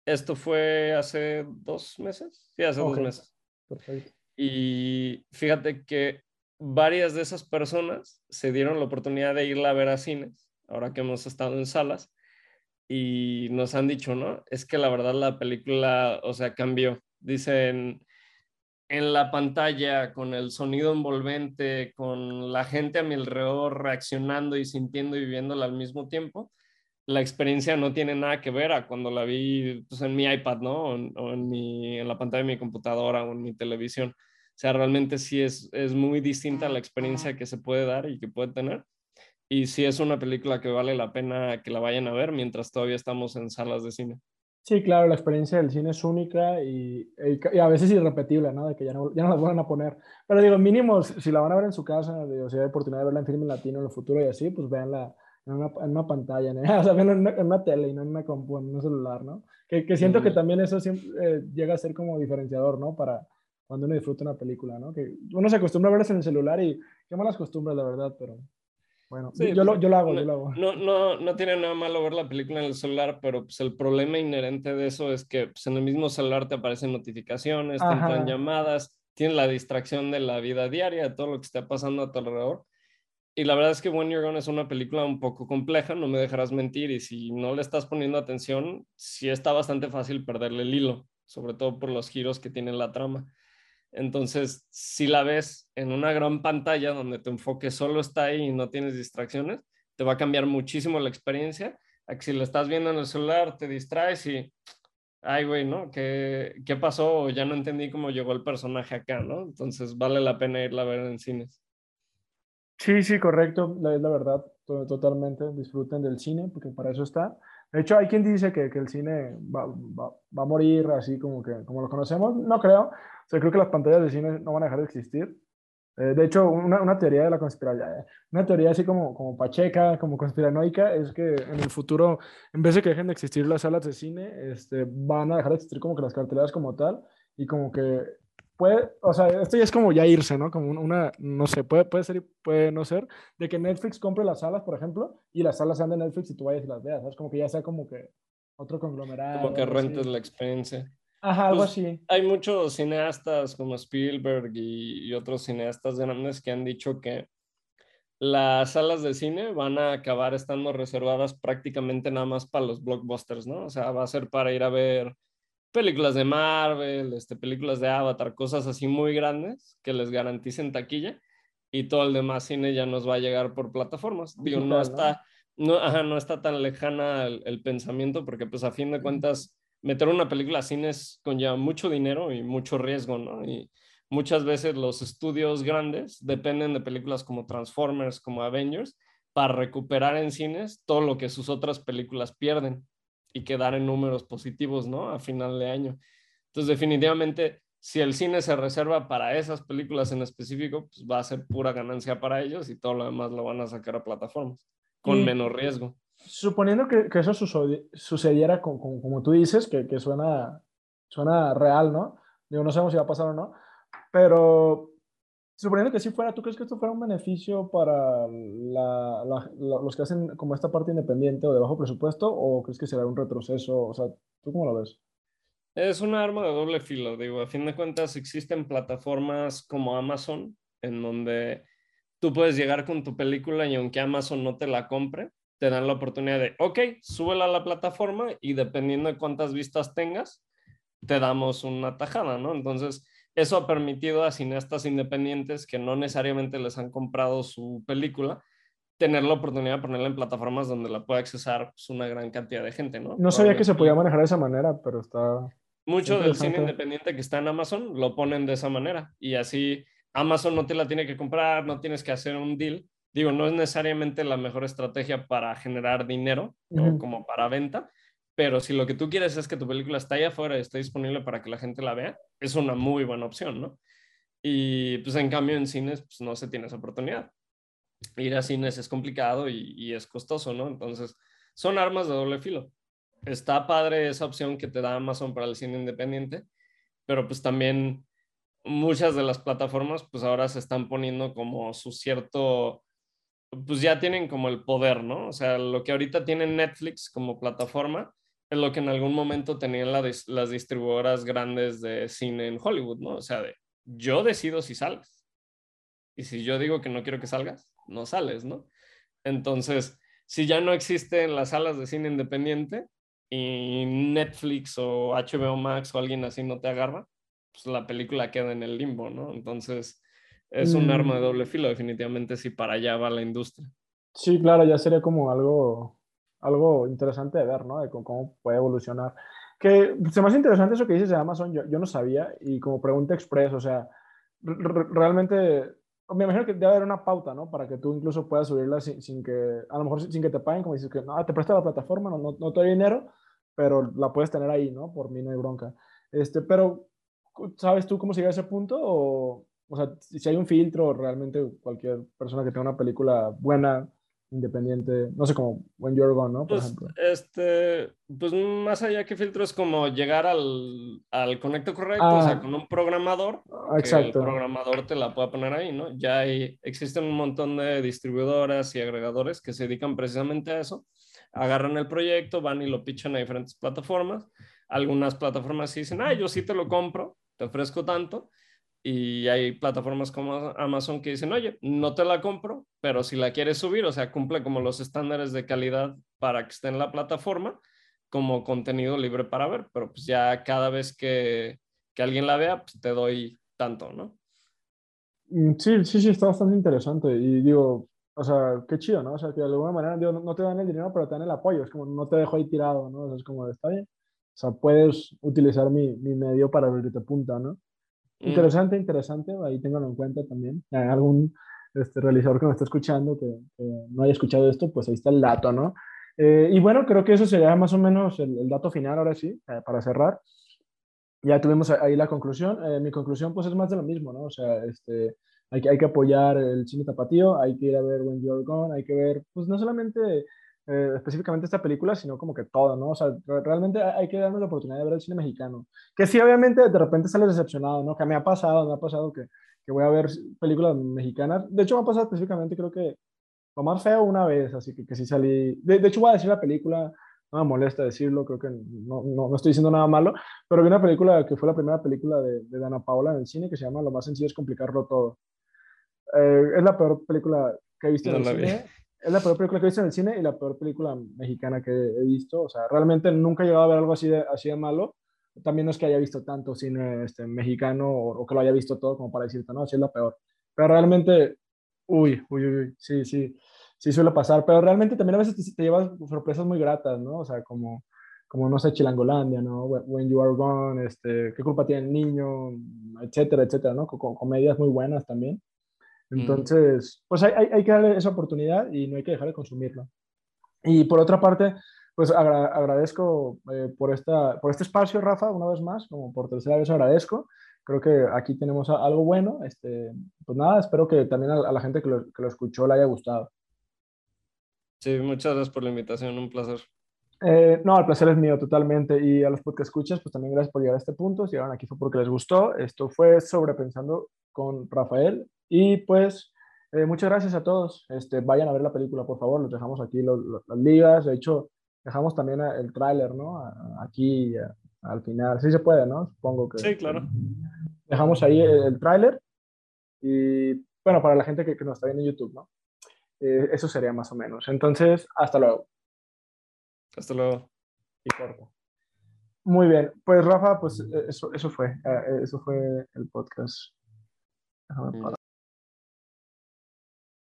Esto fue hace dos meses. Sí, hace dos meses. Perfecto. Y fíjate que varias de esas personas se dieron la oportunidad de irla a ver a cines, ahora que hemos estado en salas, y nos han dicho, ¿no? Es que la verdad la película, o sea, cambió. Dicen, en la pantalla, con el sonido envolvente, con la gente a mi alrededor reaccionando y sintiendo y viviéndola al mismo tiempo, la experiencia no tiene nada que ver a cuando la vi pues, en mi iPad, ¿no? O, en, mi, en la pantalla de mi computadora o en mi televisión. O sea, realmente sí es, es muy distinta la experiencia que se puede dar y que puede tener. Y sí es una película que vale la pena que la vayan a ver mientras todavía estamos en salas de cine. Sí, claro, la experiencia del cine es única y, y, a veces irrepetible, ¿no? De que ya no, ya no la van a poner. Pero digo, mínimo, si la van a ver en su casa, digo, si hay oportunidad de verla en film latino en el futuro y así, pues véanla en una, en una pantalla, ¿no? [laughs] o sea, véanla en una, tele y no en, una compu, en un celular, ¿no? Que, que siento que también eso siempre, eh, llega a ser como diferenciador, ¿no? Para cuando uno disfruta una película, ¿no? Que uno se acostumbra a verlas en el celular y qué malas costumbres, la verdad, pero bueno, yo, lo, yo, lo, hago, no, yo lo hago. No, no, no tiene nada malo ver la película en el celular, pero pues el problema inherente de eso es que pues, en el mismo celular te aparecen notificaciones, te entran llamadas, tienes la distracción de la vida diaria, de todo lo que está pasando a tu alrededor. Y la verdad es que When You're Gone es una película un poco compleja, no me dejarás mentir, y si no le estás poniendo atención, sí está bastante fácil perderle el hilo, sobre todo por los giros que tiene la trama. Entonces, si la ves en una gran pantalla donde tu enfoque solo está ahí y no tienes distracciones, te va a cambiar muchísimo la experiencia. A que si la estás viendo en el celular, te distraes y, ay, güey, ¿no? ¿Qué, ¿Qué pasó? Ya no entendí cómo llegó el personaje acá, ¿no? Entonces, vale la pena irla a ver en cines. Sí, sí, correcto, es la verdad, totalmente. Disfruten del cine porque para eso está. De hecho, hay quien dice que, que el cine va, va, va, a morir así como, que, como lo conocemos. No creo. O sea, creo que las pantallas de cine no van a dejar de existir. Eh, de hecho, una, una, teoría de la conspiración, una teoría así como, como pacheca, como conspiranoica, es que en el futuro, en vez de que dejen de existir las salas de cine, este, van a dejar de existir como que las carteleras como tal y como que puede, o sea, esto ya es como ya irse, ¿no? Como una, no sé, puede, puede ser y puede no ser, de que Netflix compre las salas, por ejemplo, y las salas sean de Netflix y tú vayas y las veas, ¿sabes? Como que ya sea como que otro conglomerado. Como que rentes la experiencia. Ajá, algo pues, así. Hay muchos cineastas como Spielberg y, y, otros cineastas grandes que han dicho que las salas de cine van a acabar estando reservadas prácticamente nada más para los blockbusters, ¿no? O sea, va a ser para ir a ver películas de Marvel, este, películas de Avatar, cosas así muy grandes que les garanticen taquilla y todo el demás cine ya nos va a llegar por plataformas. Digo, no está, no, ajá, no está tan lejana el, el pensamiento porque pues a fin de cuentas meter una película a cines conlleva mucho dinero y mucho riesgo, ¿no? Y muchas veces los estudios grandes dependen de películas como Transformers, como Avengers, para recuperar en cines todo lo que sus otras películas pierden y quedar en números positivos, ¿no? A final de año. Entonces, definitivamente, si el cine se reserva para esas películas en específico, pues va a ser pura ganancia para ellos y todo lo demás lo van a sacar a plataformas con y, menos riesgo suponiendo que, que eso sucediera con, con, como tú dices, que, que, suena, suena real, ¿no? Digo, no sabemos si va a pasar o no, pero suponiendo que sí fuera, ¿tú crees que esto fuera un beneficio para la, la, la, los que hacen como esta parte independiente o de bajo presupuesto o crees que será un retroceso? O sea, ¿tú cómo lo ves? Es un arma de doble filo, digo, a fin de cuentas existen plataformas como Amazon en donde tú puedes llegar con tu película y aunque Amazon no te la compre, te dan la oportunidad de, ok, súbela a la plataforma y dependiendo de cuántas vistas tengas, te damos una tajada, ¿no? Entonces, eso ha permitido a cineastas independientes que no necesariamente les han comprado su película, tener la oportunidad de ponerla en plataformas donde la pueda accesar pues, una gran cantidad de gente, ¿no? No sabía que se podía manejar de esa manera, pero está... Mucho del cine independiente que está en Amazon lo ponen de esa manera y así Amazon no te la tiene que comprar, no tienes que hacer un deal, digo, no es necesariamente la mejor estrategia para generar dinero uh -huh. o como para venta, pero si lo que tú quieres es que tu película está ahí afuera y esté disponible para que la gente la vea, es una muy buena opción, ¿no? Y pues en cambio en cines pues no se tiene esa oportunidad. Ir a cines es complicado y, y es costoso, ¿no? Entonces son armas de doble filo. Está padre esa opción que te da Amazon para el cine independiente, pero pues también muchas de las plataformas pues ahora se están poniendo como su cierto pues ya tienen como el poder, ¿no? O sea, lo que ahorita tiene Netflix como plataforma es lo que en algún momento tenían la, las distribuidoras grandes de cine en Hollywood, ¿no? O sea, de, yo decido si sales. Y si yo digo que no quiero que salgas, no sales, ¿no? Entonces, si ya no existen las salas de cine independiente y Netflix o HBO Max o alguien así no te agarra, pues la película queda en el limbo, ¿no? Entonces, es un mm. arma de doble filo, definitivamente, si para allá va la industria. Sí, claro, ya sería como algo, algo interesante de ver, ¿no? De cómo puede evolucionar. Que se me hace interesante eso que dices de Amazon, yo, yo no sabía, y como pregunta express, o sea, realmente, me imagino que debe haber una pauta, ¿no? Para que tú incluso puedas subirla sin, sin, que, a lo mejor sin que te paguen, como dices que, no, te presta la plataforma, no, no, no te doy dinero, pero la puedes tener ahí, ¿no? Por mí no hay bronca. Este, pero, ¿sabes tú cómo llega a ese punto? O, o sea, si hay un filtro, realmente cualquier persona que tenga una película buena independiente, no sé, como When You're Gone, ¿no? Por pues, ejemplo. Este, pues más allá que filtro es como llegar al, al conecto correcto, o sea, ah. con un programador, exacto. que el programador te la pueda poner ahí, ¿no? Ya hay, existen un montón de distribuidoras y agregadores que se dedican precisamente a eso. Agarran el proyecto, van y lo pichan a diferentes plataformas. Algunas plataformas dicen, ah, yo sí te lo compro, te ofrezco tanto y hay plataformas como Amazon que dicen, oye, no te la compro, pero si la quieres subir, o sea, cumple como los estándares de calidad para que esté en la plataforma como contenido libre para ver, pero pues ya cada vez que, que alguien la vea, pues te doy tanto, ¿no? Mm, sí, sí, sí, está bastante interesante y digo, o sea, qué chido, ¿no? O sea, que de alguna manera digo, no te dan el dinero, pero te dan el apoyo, es como no te dejo ahí tirado, ¿no? O sea, es como, está bien. O sea, puedes utilizar mi, mi medio para abrirte punta, ¿no? Mm. Interesante, interesante, ahí ténganlo en cuenta también. Algún este, realizador que me está escuchando que, no haya escuchado esto, pues ahí está el dato, ¿no? Eh, y bueno, creo que eso sería más o menos el, dato final, ahora sí, eh, para cerrar. Ya tuvimos ahí la conclusión. Eh, mi conclusión, pues es más de lo mismo, ¿no? O sea, este, hay, que, hay que apoyar el cine tapatío, hay que ir a ver When You're Gone, hay que ver, pues no solamente eh, específicamente esta película, sino como que todo, ¿no? O sea, realmente hay que darnos la oportunidad de ver el cine mexicano. Que sí, obviamente, de repente sales decepcionado, ¿no? Que me ha pasado, me ha pasado que, que voy a ver películas mexicanas. De hecho, me ha pasado específicamente, creo que lo más feo una vez, así que, que sí salí. De, de hecho, voy a decir la película, no me molesta decirlo, creo que no, no, no, estoy diciendo nada malo, pero vi una película que fue la primera película de, de Dana Paola en el cine que se llama Lo más sencillo es complicarlo todo. Eh, es la peor película que he visto en el cine [laughs] es la peor película que he visto en el cine y la peor película mexicana que he visto. O sea, realmente nunca he llegado a ver algo así de, así de malo. También no es que haya visto tanto cine este, mexicano o, que lo haya visto todo como para decirte, no, así es la peor. Pero realmente, uy, uy, uy, sí, sí, sí suele pasar. Pero realmente también a veces te, llevas sorpresas muy gratas, ¿no? O sea, como, como no sé, Chilangolandia, ¿no? When You Are Gone, este, ¿qué culpa tiene el niño? Etcétera, etcétera, ¿no? Con, comedias muy buenas también. Entonces, pues hay, hay, que darle esa oportunidad y no hay que dejar de consumirla. Y por otra parte, pues agradezco eh, por, esta, por este espacio, Rafa, una vez más, como por tercera vez agradezco. Creo que aquí tenemos algo bueno. Este, pues nada, espero que también a, la gente que lo, que lo, escuchó le haya gustado. Sí, muchas gracias por la invitación, un placer. Eh, no, el placer es mío totalmente. Y a los que escuchas, pues también gracias por llegar a este punto. Si llegaron aquí fue porque les gustó. Esto fue Sobrepensando con Rafael. Y pues, eh, muchas gracias a todos. Este, vayan a ver la película, por favor. Les dejamos aquí las ligas. De hecho, dejamos también el tráiler, ¿no? Aquí al final. Sí se puede, ¿no? Supongo que. Sí, claro. Dejamos ahí el, tráiler. Y bueno, para la gente que, nos está viendo en YouTube, ¿no? Eh, eso sería más o menos. Entonces, hasta luego. Hasta luego. Y corto. Muy bien. Pues Rafa, pues eso, eso fue. Eh, eso fue el podcast.